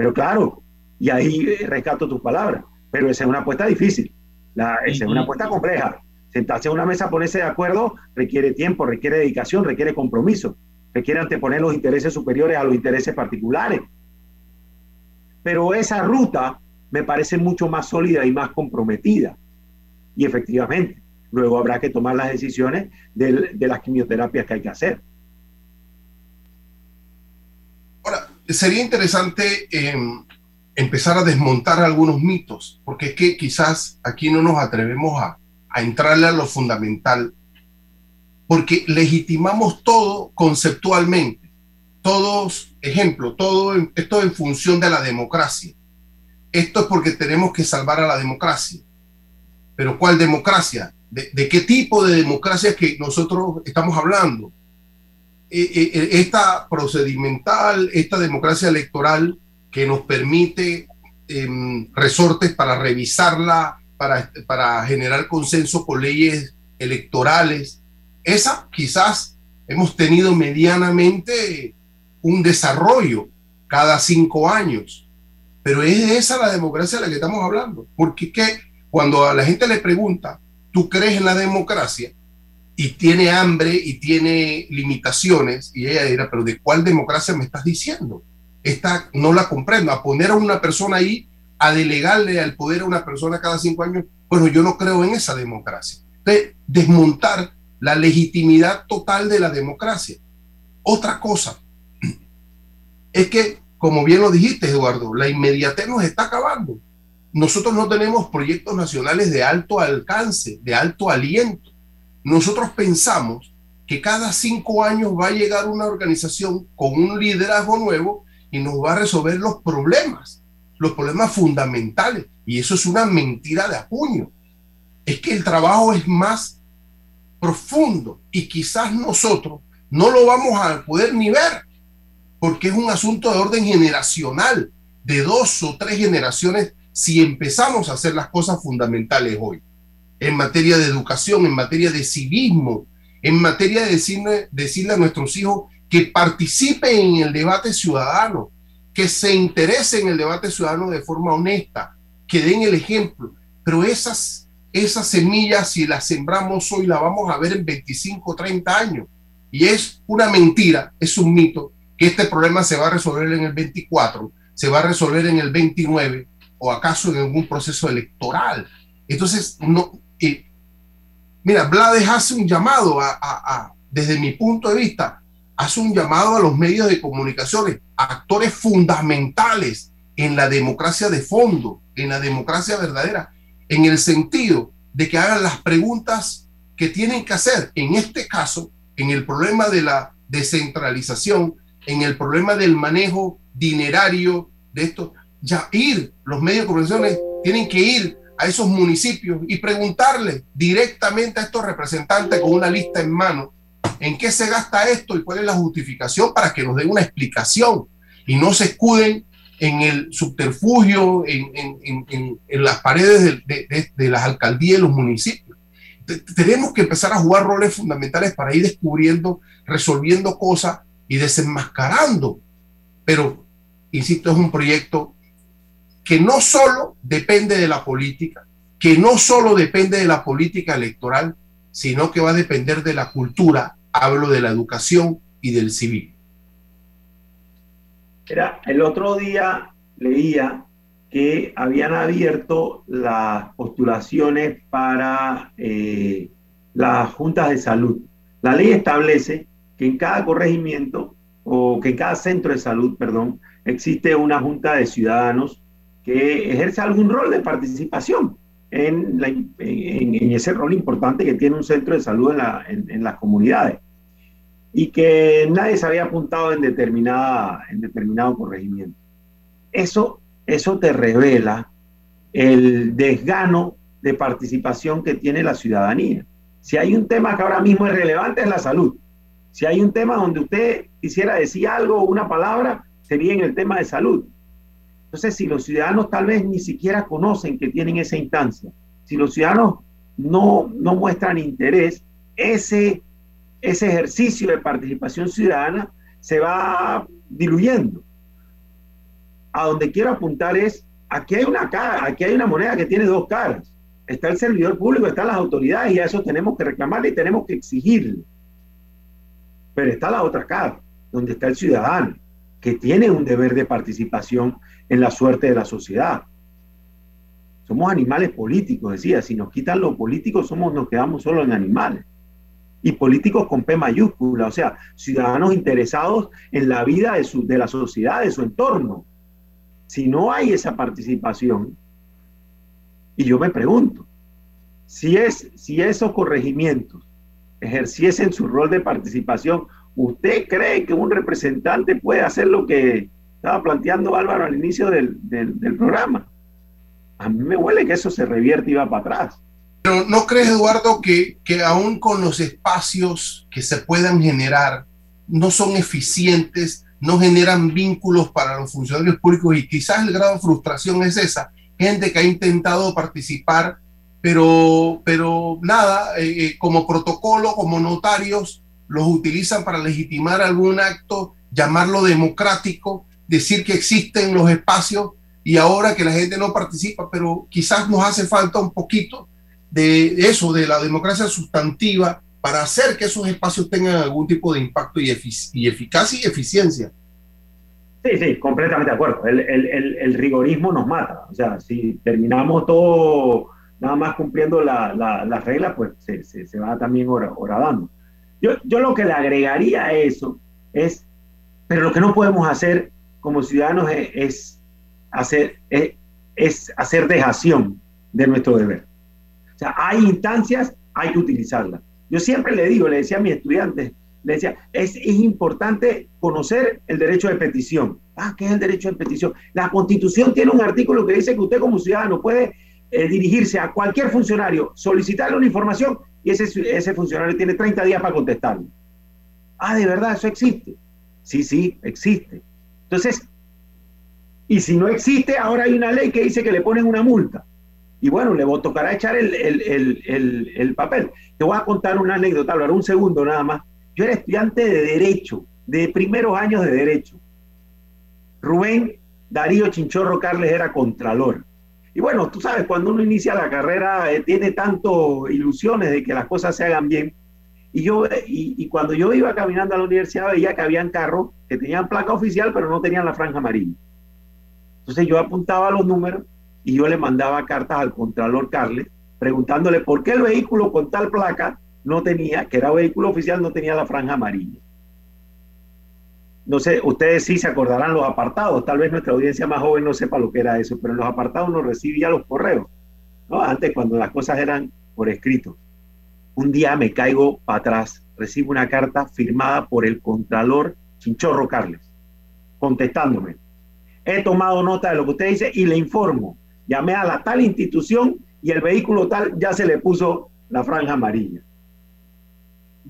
Pero claro, y ahí rescato tus palabras, pero esa es una apuesta difícil. La, esa es una apuesta compleja. Sentarse a una mesa, ponerse de acuerdo, requiere tiempo, requiere dedicación, requiere compromiso, requiere anteponer los intereses superiores a los intereses particulares. Pero esa ruta me parece mucho más sólida y más comprometida. Y efectivamente, Luego habrá que tomar las decisiones de, las quimioterapias que hay que hacer. Ahora, sería interesante em, empezar a desmontar algunos mitos, porque es que quizás aquí no nos atrevemos a, a entrarle a lo fundamental, porque legitimamos todo conceptualmente. Todos, ejemplo, todo esto en función de la democracia. Esto es porque tenemos que salvar a la democracia. Pero ¿cuál democracia? de, qué tipo de democracia que nosotros estamos hablando. Eh, eh, eh, esta procedimental, esta democracia electoral que nos permite em, resortes para revisarla, para, para generar consenso con leyes electorales, esa quizás hemos tenido medianamente un desarrollo cada cinco años, pero es esa la democracia de la que estamos hablando, porque que cuando a la gente le pregunta, tú crees en la democracia y tiene hambre y tiene limitaciones, y ella dirá, pero ¿de cuál democracia me estás diciendo? esta no la comprendo. A poner a una persona ahí, a delegarle al poder a una persona cada cinco años, bueno, yo no creo en esa democracia. De desmontar la legitimidad total de la democracia. Otra cosa es que, como bien lo dijiste, Eduardo, la inmediatez nos está acabando. Nosotros no tenemos proyectos nacionales de alto alcance, de alto aliento. Nosotros pensamos que cada cinco años va a llegar una organización con un liderazgo nuevo y nos va a resolver los problemas, los problemas fundamentales. Y eso es una mentira de apuño. Es que el trabajo es más profundo y quizás nosotros no lo vamos a poder ni ver porque es un asunto de orden generacional, de dos o tres generaciones si empezamos a hacer las cosas fundamentales hoy, en materia de educación, en materia de civismo, en materia de decirle, decirle a nuestros hijos que participen en el debate ciudadano, que se interesen en el debate ciudadano de forma honesta, que den el ejemplo. Pero esas, esas semillas, si las sembramos hoy, las vamos a ver en 25 o 30 años. Y es una mentira, es un mito, que este problema se va a resolver en el 24, se va a resolver en el 29 o acaso en algún proceso electoral. Entonces, no, eh, mira, Blades hace un llamado a, desde mi punto de vista, hace un llamado a los medios de comunicaciones, actores fundamentales en la democracia de fondo, en la democracia verdadera, en el sentido de que hagan las preguntas que tienen que hacer. En este caso, en el problema de la descentralización, en el problema del manejo dinerario de esto, ya ir, los medios de comunicación tienen que ir a esos municipios y preguntarle directamente a estos representantes con una lista en mano en qué se gasta esto y cuál es la justificación para que nos den una explicación y no se escuden en el subterfugio, en, en, en, en las paredes de, las alcaldías y los municipios. Tenemos que empezar a jugar roles fundamentales para ir descubriendo, resolviendo cosas y desenmascarando. Pero, insisto, es un proyecto que no solo depende de la política, que no solo depende de la política electoral, sino que va a depender de la cultura, hablo de la educación y del civil. Era, el otro día leía que habían abierto las postulaciones para eh, las juntas de salud. La ley establece que en cada corregimiento o que en cada centro de salud, perdón, existe una junta de ciudadanos que ejerce algún rol de participación en, ese rol importante que tiene un centro de salud en, en, las comunidades y que nadie se había apuntado en, determinada, en determinado corregimiento. Eso, eso te revela el desgano de participación que tiene la ciudadanía. Si hay un tema que ahora mismo es relevante es la salud. Si hay un tema donde usted quisiera decir algo una palabra, sería en el tema de salud. Entonces, si los ciudadanos tal vez ni siquiera conocen que tienen esa instancia, si los ciudadanos no, no muestran interés, ese, ese ejercicio de participación ciudadana se va diluyendo. A donde quiero apuntar es, aquí hay una cara, aquí hay una moneda que tiene dos caras. Está el servidor público, están las autoridades y a eso tenemos que reclamarle y tenemos que exigirle. Pero está la otra cara, donde está el ciudadano, que tiene un deber de participación en la suerte de la sociedad. Somos animales políticos, decía, si nos quitan lo político, somos, nos quedamos solo en animales. Y políticos con P mayúscula, o sea, ciudadanos interesados en la vida de, su, de la sociedad, de su entorno. Si no hay esa participación, y yo me pregunto, si, es, si esos corregimientos ejerciesen su rol de participación, ¿usted cree que un representante puede hacer lo que estaba planteando Álvaro al inicio del, programa. A mí me huele que eso se revierte y va para atrás. Pero ¿no crees, Eduardo, que, que aún con los espacios que se puedan generar, no son eficientes, no generan vínculos para los funcionarios públicos y quizás el grado de frustración es esa? Gente que ha intentado participar, pero, pero nada, eh, eh, como protocolo, como notarios, los utilizan para legitimar algún acto, llamarlo democrático, decir que existen los espacios y ahora que la gente no participa, pero quizás nos hace falta un poquito de eso, de la democracia sustantiva, para hacer que esos espacios tengan algún tipo de impacto y, eficacia y eficiencia. Sí, sí, completamente de acuerdo. El, rigorismo nos mata. O sea, si terminamos todo nada más cumpliendo las la, reglas, pues se, se, va también horadando. Yo, yo lo que le agregaría a eso es, pero lo que no podemos hacer como ciudadanos es, hacer, es, es hacer dejación de nuestro deber. O sea, hay instancias, hay que utilizarlas. Yo siempre le digo, le decía a mis estudiantes, le decía, es, es, importante conocer el derecho de petición. Ah, ¿qué es el derecho de petición? La constitución tiene un artículo que dice que usted como ciudadano puede eh, dirigirse a cualquier funcionario, solicitarle una información y ese, ese funcionario tiene 30 días para contestarle. Ah, ¿de verdad eso existe? Sí, sí, existe. Entonces, y si no existe, ahora hay una ley que dice que le ponen una multa. Y bueno, le tocará echar el, el, el, el papel. Te voy a contar una anécdota, Álvaro, un segundo nada más. Yo era estudiante de Derecho, de primeros años de Derecho. Rubén Darío Chinchorro Carles era contralor. Y bueno, tú sabes, cuando uno inicia la carrera eh, tiene tanto ilusiones de que las cosas se hagan bien. Y, yo, y, y, cuando yo iba caminando a la universidad veía que habían carros que tenían placa oficial pero no tenían la franja amarilla. Entonces yo apuntaba los números y yo le mandaba cartas al Contralor Carles preguntándole por qué el vehículo con tal placa no tenía, que era vehículo oficial, no tenía la franja amarilla. No sé, ustedes sí se acordarán los apartados, tal vez nuestra audiencia más joven no sepa lo que era eso, pero en los apartados no recibía los correos. Antes cuando las cosas eran por escrito. Un día me caigo para atrás, recibo una carta firmada por el Contralor Chinchorro Carles, contestándome. He tomado nota de lo que usted dice y le informo. Llamé a la tal institución y el vehículo tal ya se le puso la franja amarilla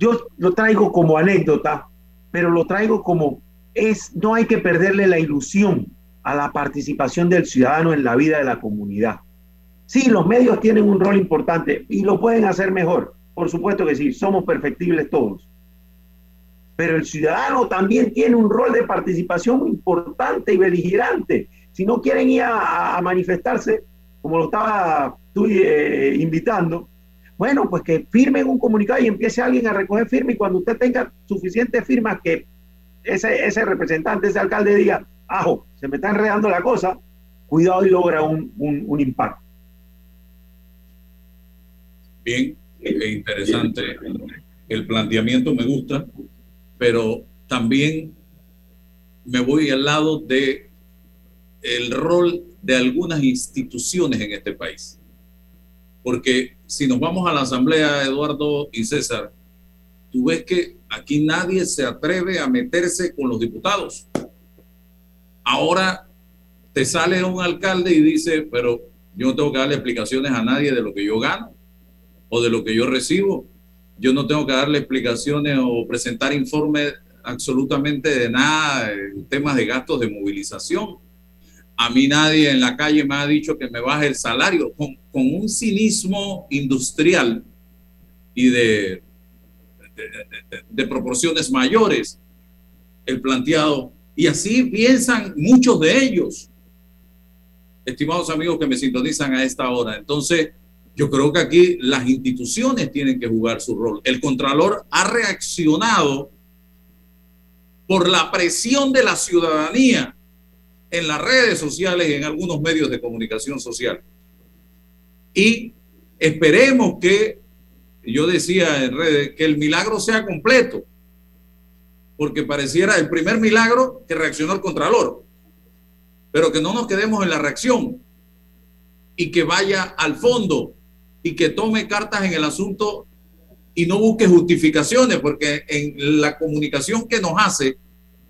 yo lo traigo como anécdota, pero lo traigo como es, no hay que perderle la ilusión a la participación del ciudadano en la vida de la comunidad. Sí, los medios tienen un rol importante y lo pueden hacer mejor, por supuesto que sí, somos perfectibles todos. Pero el ciudadano también tiene un rol de participación importante y beligerante. Si no quieren ir a, manifestarse, como lo estaba tú eh, invitando, bueno, pues que firmen un comunicado y empiece alguien a recoger firmas y cuando usted tenga suficientes firmas que ese, ese representante, ese alcalde diga, ajo, se me está enredando la cosa, cuidado y logra un, un, impacto. Bien, interesante. El planteamiento me gusta, pero también me voy al lado de el rol de algunas instituciones en este país. Porque si nos vamos a la asamblea, Eduardo y César, tú ves que aquí nadie se atreve a meterse con los diputados. Ahora te sale un alcalde y dice, pero yo no tengo que darle explicaciones a nadie de lo que yo gano o de lo que yo recibo. Yo no tengo que darle explicaciones o presentar informes absolutamente de nada, temas de gastos de movilización a mí nadie en la calle me ha dicho que me baje el salario con, un cinismo industrial y de, de, proporciones mayores el planteado. Y así piensan muchos de ellos, estimados amigos que me sintonizan a esta hora. Entonces, yo creo que aquí las instituciones tienen que jugar su rol. El Contralor ha reaccionado por la presión de la ciudadanía en las redes sociales y en algunos medios de comunicación social. Y esperemos que, yo decía en redes, que el milagro sea completo, porque pareciera el primer milagro que reaccionó el Contralor, pero que no nos quedemos en la reacción y que vaya al fondo y que tome cartas en el asunto y no busque justificaciones, porque en la comunicación que nos hace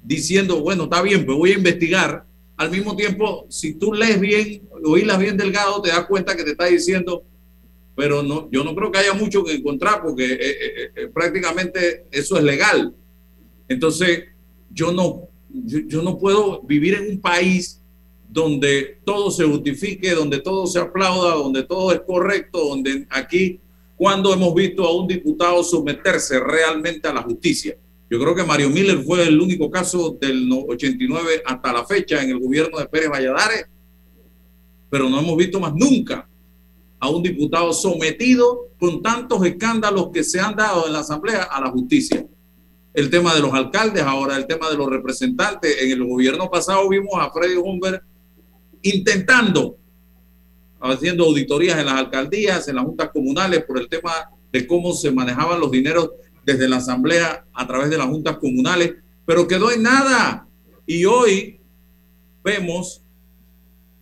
diciendo, bueno, está bien, pues voy a investigar, al mismo tiempo, si tú lees bien, oílas bien delgado, te das cuenta que te está diciendo, pero no, yo no creo que haya mucho que encontrar porque eh, eh, eh, prácticamente eso es legal. Entonces, yo no, yo, no puedo vivir en un país donde todo se justifique, donde todo se aplauda, donde todo es correcto, donde aquí, cuando hemos visto a un diputado someterse realmente a la justicia. Yo creo que Mario Miller fue el único caso del 89 hasta la fecha en el gobierno de Pérez Valladares, pero no hemos visto más nunca a un diputado sometido con tantos escándalos que se han dado en la Asamblea a la justicia. el tema de los alcaldes, ahora el tema de los representantes. En el gobierno pasado vimos a Freddy Humber intentando, haciendo auditorías en las alcaldías, en las juntas comunales, por el tema de cómo se manejaban los dineros desde la asamblea a través de las juntas comunales, pero quedó en nada. Y hoy vemos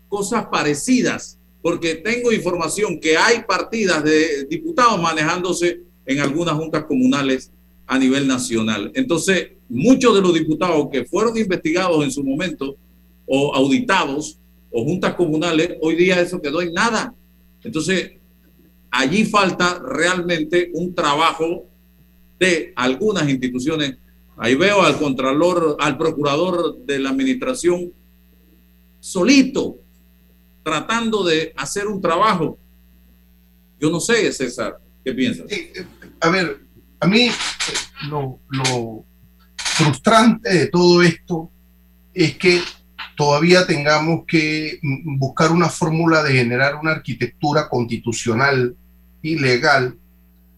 cosas parecidas, porque tengo información que hay partidas de diputados manejándose en algunas juntas comunales a nivel nacional. Entonces, muchos de los diputados que fueron investigados en su momento o auditados o juntas comunales, hoy día eso quedó en nada. Entonces, allí falta realmente un trabajo de algunas instituciones. Ahí veo al contralor, al procurador de la administración solito, tratando de hacer un trabajo. Yo no sé, César, ¿qué piensas? Eh, a ver, a mí eh, lo, lo frustrante de todo esto es que todavía tengamos que buscar una fórmula de generar una arquitectura constitucional y legal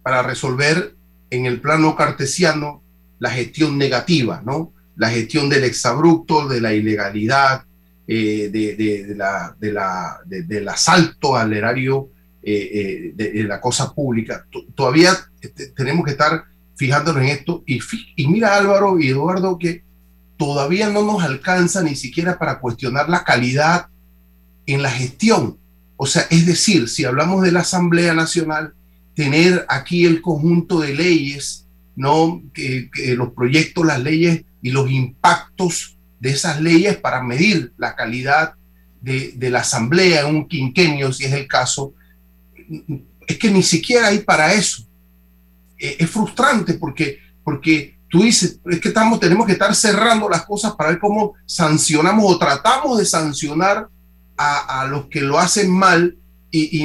para resolver en el plano cartesiano la gestión negativa, ¿no? La gestión del exabrupto, de la ilegalidad, eh, de, la, del asalto al erario eh, eh, de, la cosa pública. Todavía tenemos que estar fijándonos en esto. Y, y mira Álvaro y Eduardo que todavía no nos alcanza ni siquiera para cuestionar la calidad en la gestión. O sea, es decir, si hablamos de la Asamblea Nacional, tener aquí el conjunto de leyes, ¿no? Que, los proyectos, las leyes y los impactos de esas leyes para medir la calidad de, de, la Asamblea en un quinquenio, si es el caso, es que ni siquiera hay para eso. E, es frustrante porque, porque tú dices, es que estamos, tenemos que estar cerrando las cosas para ver cómo sancionamos o tratamos de sancionar a, los que lo hacen mal y,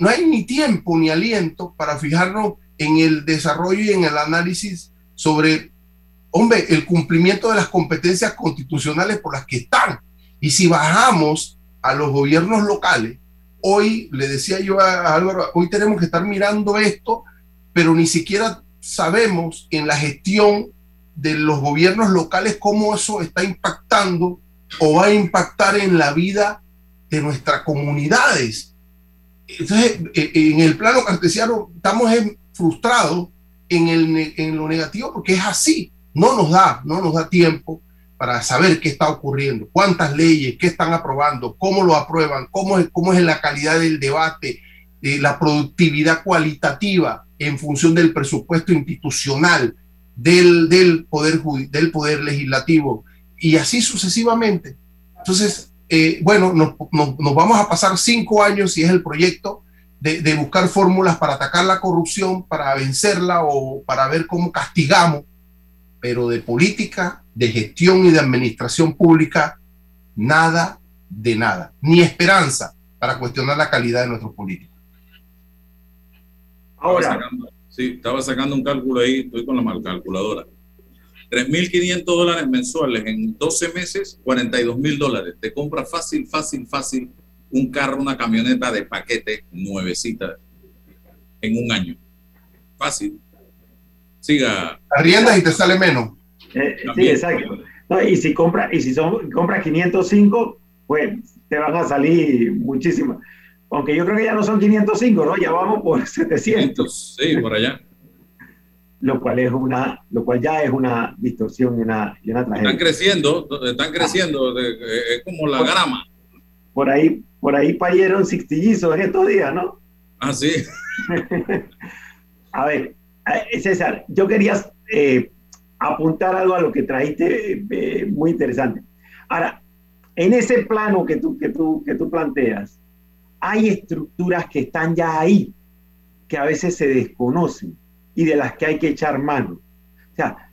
no hay ni tiempo ni aliento para fijarnos en el desarrollo y en el análisis sobre, hombre, el cumplimiento de las competencias constitucionales por las que están. Y si bajamos a los gobiernos locales, hoy, le decía yo a Álvaro, hoy tenemos que estar mirando esto, pero ni siquiera sabemos en la gestión de los gobiernos locales cómo eso está impactando o va a impactar en la vida de nuestras comunidades. Entonces, e, en el plano cartesiano estamos frustrados en, el, en lo negativo porque es así. No nos da, no nos da tiempo para saber qué está ocurriendo, cuántas leyes, qué están aprobando, cómo lo aprueban, cómo es, cómo es la calidad del debate, eh, la productividad cualitativa en función del presupuesto institucional del, del, poder, del poder legislativo y así sucesivamente. Entonces, eh, bueno, nos, nos, vamos a pasar cinco años, si es el proyecto, de, de, buscar fórmulas para atacar la corrupción, para vencerla o para ver cómo castigamos, pero de política, de gestión y de administración pública, nada de nada, ni esperanza para cuestionar la calidad de nuestros políticos. Ahora. sí, estaba sacando un cálculo ahí, estoy con la mal calculadora. 3.500 dólares mensuales en 12 meses, 42 mil dólares. Te compra fácil, fácil, fácil un carro, una camioneta de paquete nuevecita en un año. Fácil. Siga. Arriendas y te sale menos. Eh, sí, exacto. y si compras y si son, compras 505, pues te van a salir muchísimas. Aunque yo creo que ya no son 505, ¿no? Ya vamos por (laughs) 700. Sí, por allá. lo cual es una, lo cual ya es una distorsión y una, y una tragedia. Están creciendo, están creciendo, es como la grama. Por ahí, por ahí payeron sixtillizos en estos días, ¿no? Ah, sí. (laughs) a ver, eh, César, yo quería eh, apuntar algo a lo que trajiste eh, muy interesante. Ahora, en ese plano que tú, que tú, que tú planteas, hay estructuras que están ya ahí, que a veces se desconocen y de las que hay que echar mano. O sea,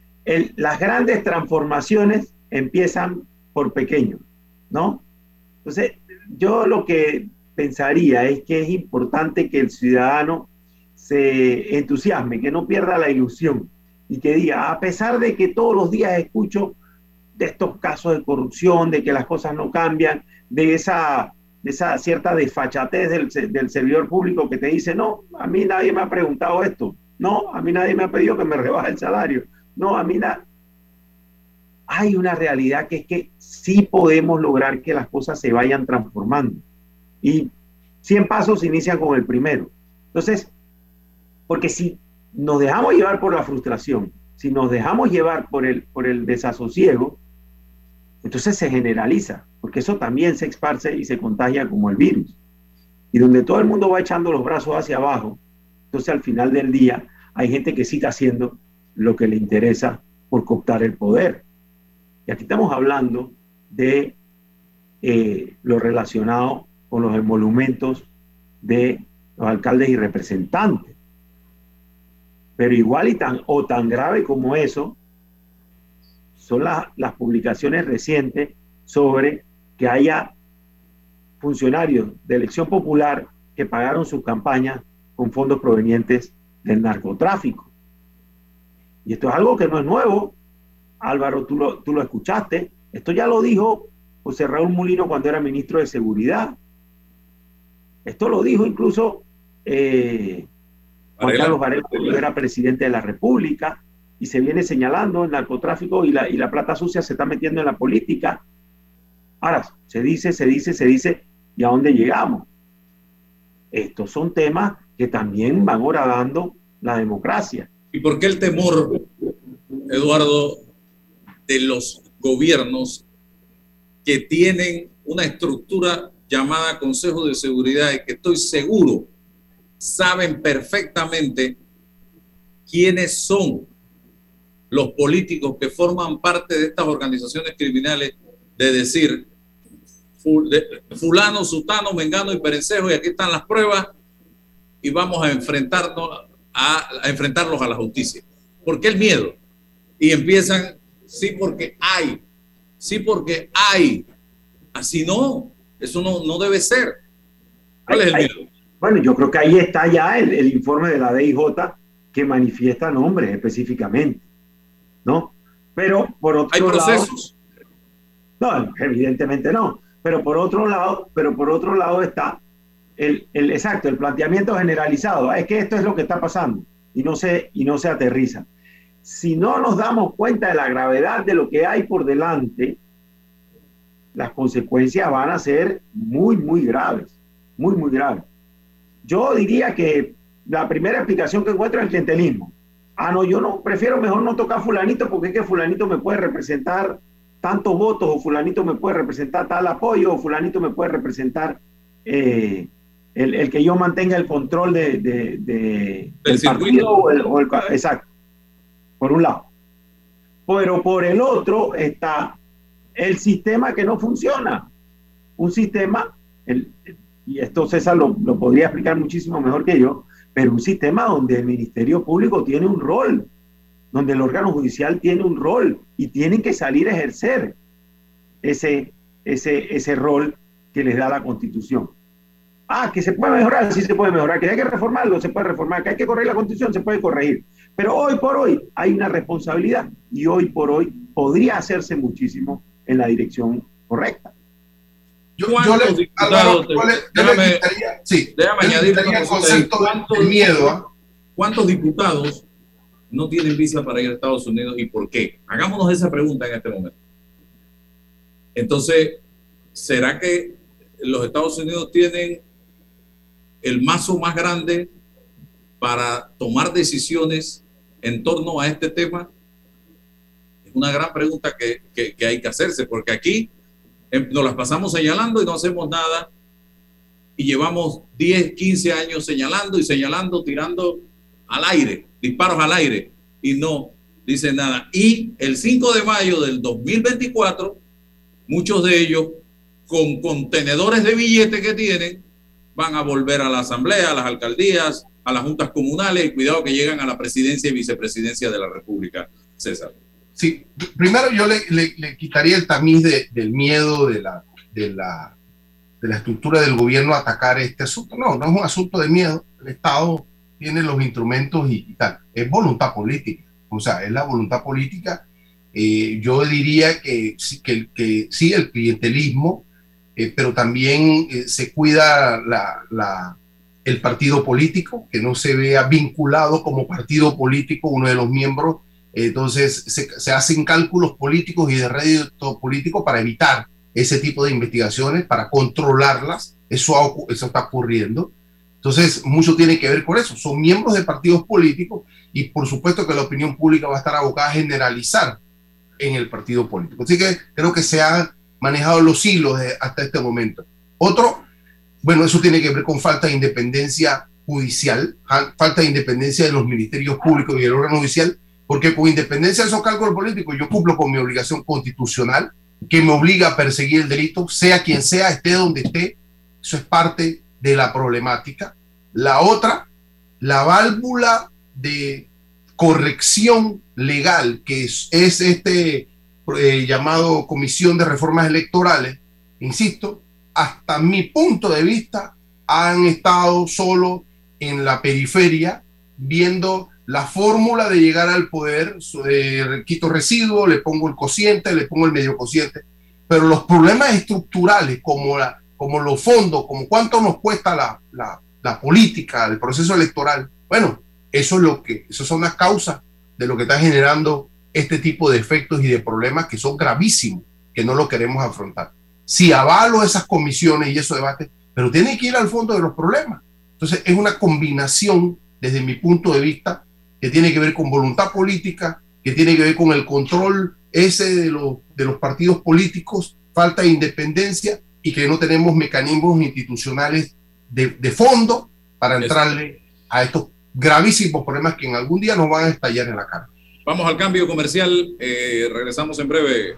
las grandes transformaciones empiezan por pequeños, ¿no? Entonces, yo lo que pensaría es que es importante que el ciudadano se entusiasme, que no pierda la ilusión y que diga, a pesar de que todos los días escucho de estos casos de corrupción, de que las cosas no cambian, de esa esa cierta desfachatez del, del, servidor público que te dice, no, a mí nadie me ha preguntado esto, no, a mí nadie me ha pedido que me rebaje el salario, No, a mí hay una realidad que es que sí podemos lograr que las cosas se vayan transformando. Y 100 pasos inician con el primero. Entonces, porque si nos dejamos llevar por la frustración, si nos dejamos llevar por el, por el desasosiego, entonces se generaliza, porque eso también se esparce y se contagia como el virus. Y donde todo el mundo va echando los brazos hacia abajo, entonces al final del día hay gente que está haciendo lo que le interesa por cooptar el poder. Y aquí estamos hablando de eh, lo relacionado con los emolumentos de los alcaldes y representantes. Pero igual y tan, o tan grave como eso, son las publicaciones recientes sobre que haya funcionarios de elección popular que pagaron sus campañas con fondos provenientes del narcotráfico. Y esto es algo que no es nuevo. Álvaro, tú lo, tú lo escuchaste. Esto ya lo dijo José Raúl Mulino cuando era ministro de Seguridad. Esto lo dijo incluso eh, Juan Carlos Varela cuando era presidente de la República y se viene señalando el narcotráfico y la, y la plata sucia se está metiendo en la política. Ahora, se dice, se dice, se dice, ¿y a dónde llegamos? Estos son temas que también van horadando la democracia. ¿Y por qué el temor, Eduardo, de los gobiernos que tienen una estructura llamada Consejo de Seguridad y que estoy seguro saben perfectamente quiénes son los políticos que forman parte de estas organizaciones criminales de decir fulano, sutano, mengano y perencejo y aquí están las pruebas y vamos a enfrentarnos a, enfrentarlos a la justicia. ¿Por qué el miedo? Y empiezan, sí porque hay, sí porque hay. Así no, eso no, no debe ser. ¿Cuál es el miedo? Bueno, yo creo que ahí está ya el, el informe de la DIJ que manifiesta nombres específicamente. ¿no? Pero por otro ¿Hay procesos? no, evidentemente no. Pero por otro lado, pero por otro lado está el, el, exacto, el planteamiento generalizado. Es que esto es lo que está pasando y no se, y no se aterriza. Si no nos damos cuenta de la gravedad de lo que hay por delante, las consecuencias van a ser muy, muy graves, muy, muy graves. Yo diría que la primera explicación que encuentro es el clientelismo ah, no, yo no, prefiero mejor no tocar fulanito porque es que fulanito me puede representar tantos votos o fulanito me puede representar tal apoyo o fulanito me puede representar eh, el, que yo mantenga el control de, del partido o el, exacto, por un lado. Pero por el otro está el sistema que no funciona. Un sistema, y esto César lo, lo podría explicar muchísimo mejor que yo, pero un sistema donde el Ministerio Público tiene un rol, donde el órgano judicial tiene un rol y tienen que salir a ejercer ese, ese, ese rol que les da la Constitución. Ah, que se puede mejorar, sí se puede mejorar, que hay que reformarlo, se puede reformar, que hay que corregir la Constitución, se puede corregir. Pero hoy por hoy hay una responsabilidad y hoy por hoy podría hacerse muchísimo en la dirección correcta. Yo, ¿Cuántos diputados, déjame, sí, déjame añadir ¿cuántos, miedo, ¿ah? ¿cuántos diputados no tienen visa para ir a Estados Unidos y por qué? Hagámonos esa pregunta en este momento. Entonces, ¿será que los Estados Unidos tienen el mazo más grande para tomar decisiones en torno a este tema? Es una gran pregunta que, que, que hay que hacerse, porque aquí nos las pasamos señalando y no hacemos nada. Y llevamos 10, 15 años señalando y señalando, tirando al aire, disparos al aire, y no dice nada. Y el 5 de mayo del 2024, muchos de ellos con contenedores de billetes que tienen, van a volver a la asamblea, a las alcaldías, a las juntas comunales, y cuidado que llegan a la presidencia y vicepresidencia de la República, César. Sí, primero yo le, le, quitaría el tamiz del miedo de la, de, la, de la estructura del gobierno a atacar este asunto. No, no es un asunto de miedo. El Estado tiene los instrumentos y, tal. Es voluntad política. O sea, es la voluntad política. Eh, yo diría que, que, que, sí, el clientelismo, eh, pero también eh, se cuida la, la, el partido político, que no se vea vinculado como partido político uno de los miembros Entonces se, hacen cálculos políticos y de rédito político para evitar ese tipo de investigaciones, para controlarlas. Eso, eso está ocurriendo. Entonces, mucho tiene que ver con eso. Son miembros de partidos políticos y por supuesto que la opinión pública va a estar abocada a generalizar en el partido político. Así que creo que se han manejado los hilos hasta este momento. Otro, bueno, eso tiene que ver con falta de independencia judicial, falta de independencia de los ministerios públicos y del órgano judicial, porque con independencia de esos cálculos políticos yo cumplo con mi obligación constitucional que me obliga a perseguir el delito, sea quien sea, esté donde esté. Eso es parte de la problemática. La otra, la válvula de corrección legal, que es, este eh, llamado Comisión de Reformas Electorales, insisto, hasta mi punto de vista, han estado solo en la periferia viendo la fórmula de llegar al poder, eh, quito residuo, le pongo el cociente, le pongo el medio cociente, pero los problemas estructurales como, la, como los fondos, como cuánto nos cuesta la, la, la política, el proceso electoral, bueno, eso es lo que, eso son las causas de lo que está generando este tipo de efectos y de problemas que son gravísimos, que no lo queremos afrontar. Si avalo esas comisiones y esos debates, pero tiene que ir al fondo de los problemas. Entonces, es una combinación, desde mi punto de vista, que tiene que ver con voluntad política, que tiene que ver con el control ese de los, de los partidos políticos, falta de independencia y que no tenemos mecanismos institucionales de, de fondo para entrarle a estos gravísimos problemas que en algún día nos van a estallar en la cara. Vamos al cambio comercial, eh, regresamos en breve.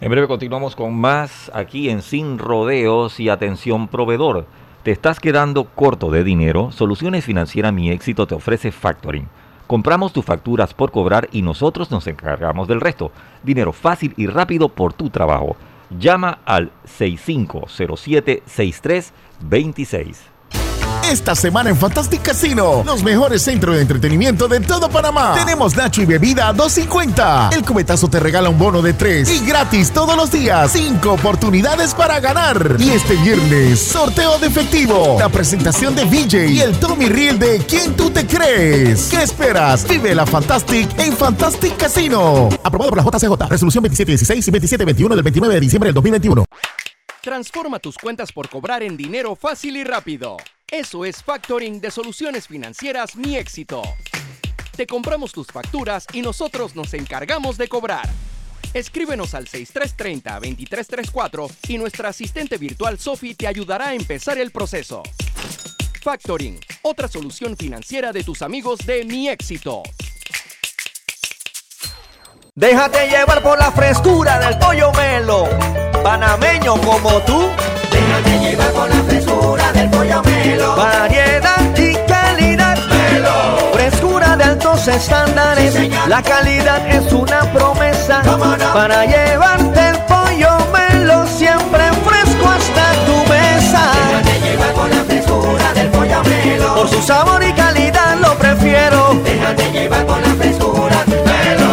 En breve continuamos con más aquí en Sin Rodeos y Atención Proveedor. ¿Te estás quedando corto de dinero? Soluciones Financieras Mi Éxito te ofrece factoring. Compramos tus facturas por cobrar y nosotros nos encargamos del resto. Dinero fácil y rápido por tu trabajo. Llama al 6507-6326. Esta semana en Fantastic Casino, los mejores centros de entretenimiento de todo Panamá. Tenemos Nacho y bebida a 2.50. El cubetazo te regala un bono de 3 y gratis todos los días. 5 oportunidades para ganar. Y este viernes, sorteo de efectivo, la presentación de VJ y el Tommy Reel de ¿Quién tú te crees? ¿Qué esperas? Vive la Fantastic en Fantastic Casino. Aprobado por la JCJ. Resolución 2716 y 2721 del 29 de diciembre del 2021. Transforma tus cuentas por cobrar en dinero fácil y rápido. Eso es factoring de soluciones financieras Mi Éxito. Te compramos tus facturas y nosotros nos encargamos de cobrar. Escríbenos al 6330-2334 y nuestra asistente virtual Sophie te ayudará a empezar el proceso. Factoring, otra solución financiera de tus amigos de Mi Éxito. Déjate llevar por la frescura del pollo melo, panameño como tú. Déjate llevar por la frescura del pollo melo. Variedad y calidad. Melo. Frescura de altos estándares. la calidad es una promesa. Para llevarte el pollo melo siempre fresco hasta tu mesa. Déjate llevar por la frescura del pollo melo. Por su sabor y calidad lo prefiero. Déjate llevar por la frescura melo.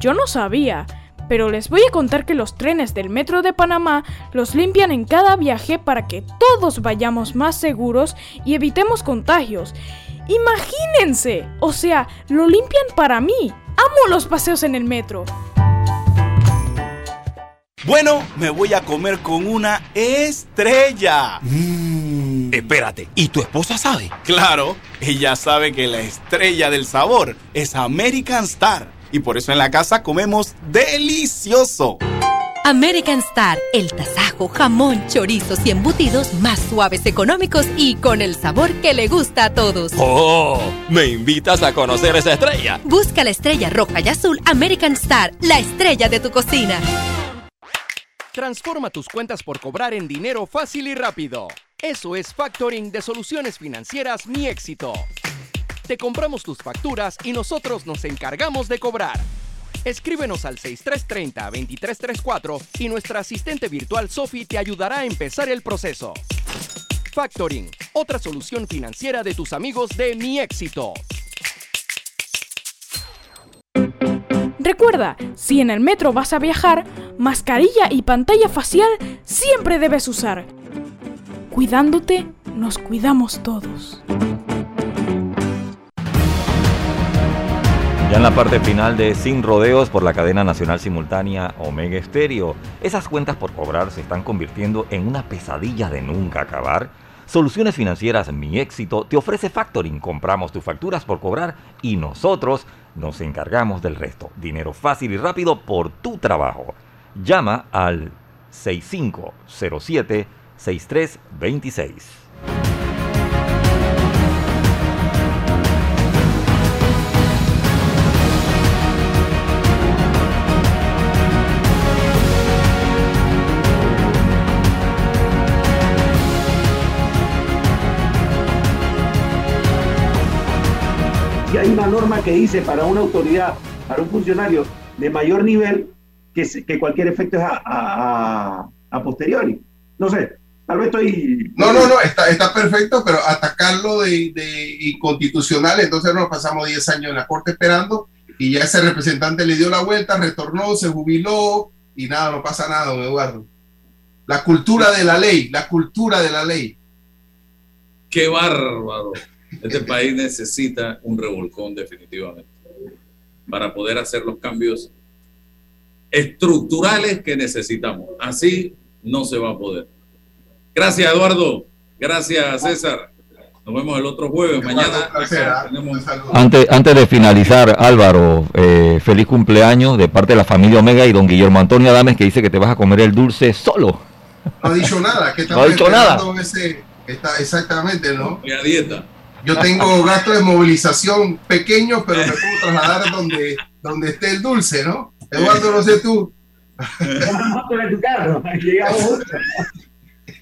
Yo no sabía pero les voy a contar que los trenes del Metro de Panamá los limpian en cada viaje para que todos vayamos más seguros y evitemos contagios. Imagínense, o sea, lo limpian para mí. Amo los paseos en el metro. Bueno, me voy a comer con una estrella. Mm. Espérate, ¿y tu esposa sabe? Claro, ella sabe que la estrella del sabor es American Star y por eso en la casa comemos delicioso. American Star, el tasajo, jamón, chorizos y embutidos más suaves, económicos y con el sabor que le gusta a todos. ¡Oh! ¿Me invitas a conocer esa estrella? Busca la estrella roja y azul American Star, la estrella de tu cocina. Transforma tus cuentas por cobrar en dinero fácil y rápido. Eso es factoring de soluciones financieras Mi Éxito. Te compramos tus facturas y nosotros nos encargamos de cobrar. Escríbenos al 6330-2334 y nuestra asistente virtual Sophie te ayudará a empezar el proceso. Factoring, otra solución financiera de tus amigos de Mi Éxito. Recuerda, si en el metro vas a viajar, mascarilla y pantalla facial siempre debes usar. Cuidándote, nos cuidamos todos. Ya en la parte final de Sin Rodeos por la cadena nacional simultánea Omega Estéreo, esas cuentas por cobrar se están convirtiendo en una pesadilla de nunca acabar. Soluciones Financieras Mi Éxito te ofrece factoring. Compramos tus facturas por cobrar y nosotros nos encargamos del resto. Dinero fácil y rápido por tu trabajo. Llama al 6507 6326. Norma que dice para una autoridad, para un funcionario de mayor nivel, que, se- que cualquier efecto es a, a- a- a posteriori. No sé, tal vez estoy... No, no, no, está, está perfecto, pero atacarlo de, de inconstitucional, entonces nos pasamos 10 años en la corte esperando y ya ese representante le dio la vuelta, retornó, se jubiló y nada, no pasa nada, don Eduardo. La cultura de la ley, la cultura de la ley. Qué bárbaro. Este (laughs) país necesita un revolcón definitivamente para poder hacer los cambios estructurales que necesitamos. Así no se va a poder. Gracias, Eduardo. Gracias, César. Nos vemos el otro jueves. Mañana tenemos Antes, antes de finalizar, Álvaro, eh, feliz cumpleaños de parte de la familia Omega y don Guillermo Antonio Adames que dice que te vas a comer el dulce solo. No ha dicho nada, que (laughs) No ha dicho nada. ese- está, exactamente, ¿no? a dieta. Yo tengo gastos de movilización pequeños, pero me puedo trasladar donde, donde esté el dulce, ¿no? Eduardo, no sé tú.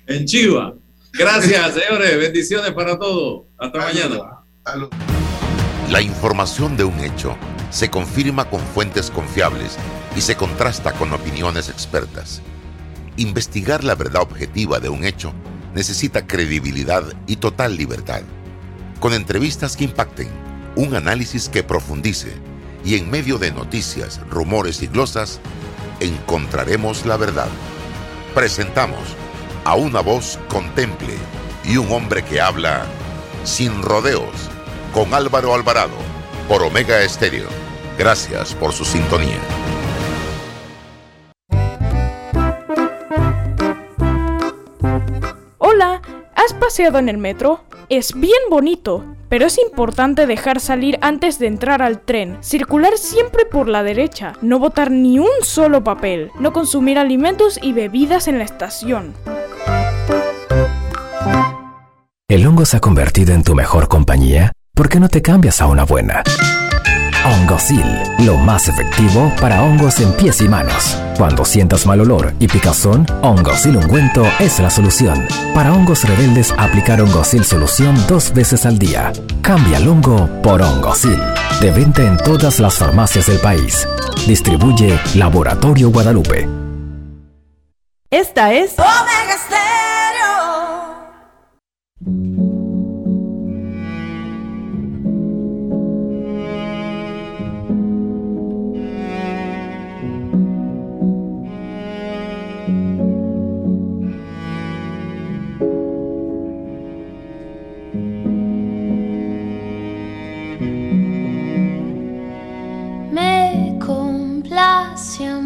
en Chiva. Gracias, señores. Bendiciones para todos. Hasta mañana. La información de un hecho se confirma con fuentes confiables y se contrasta con opiniones expertas. Investigar la verdad objetiva de un hecho necesita credibilidad y total libertad. Con entrevistas que impacten, un análisis que profundice y en medio de noticias, rumores y glosas, encontraremos la verdad. Presentamos a una voz contemple y un hombre que habla sin rodeos con Álvaro Alvarado por Omega Estéreo. Gracias por su sintonía. Hola, ¿has paseado en el metro? Es bien bonito, pero es importante dejar salir antes de entrar al tren, circular siempre por la derecha, no botar ni un solo papel, no consumir alimentos y bebidas en la estación. ¿El hongo se ha convertido en tu mejor compañía? ¿Por qué no te cambias a una buena? Hongosil, lo más efectivo para hongos en pies y manos. Cuando sientas mal olor y picazón, Hongosil ungüento es la solución. Para hongos rebeldes, aplicar Hongosil solución dos veces al día. Cambia el hongo por Hongosil. De venta en todas las farmacias del país. Distribuye Laboratorio Guadalupe. Esta es Omega Stereo.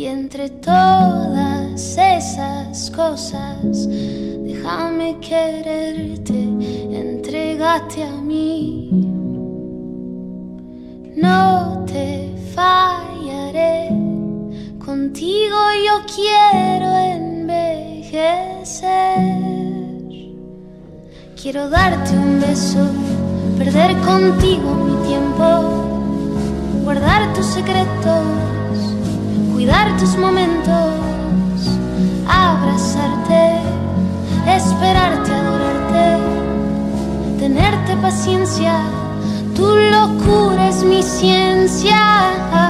Y entre todas esas cosas, déjame quererte, entregate a mí. No te fallaré, contigo yo quiero envejecer. Quiero darte un beso, perder contigo mi tiempo, guardar tus secretos cuidar tus momentos, abrazarte, esperarte, adorarte, tenerte paciencia, tu locura es mi ciencia.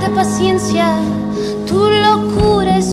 tenerte paciencia, tu locura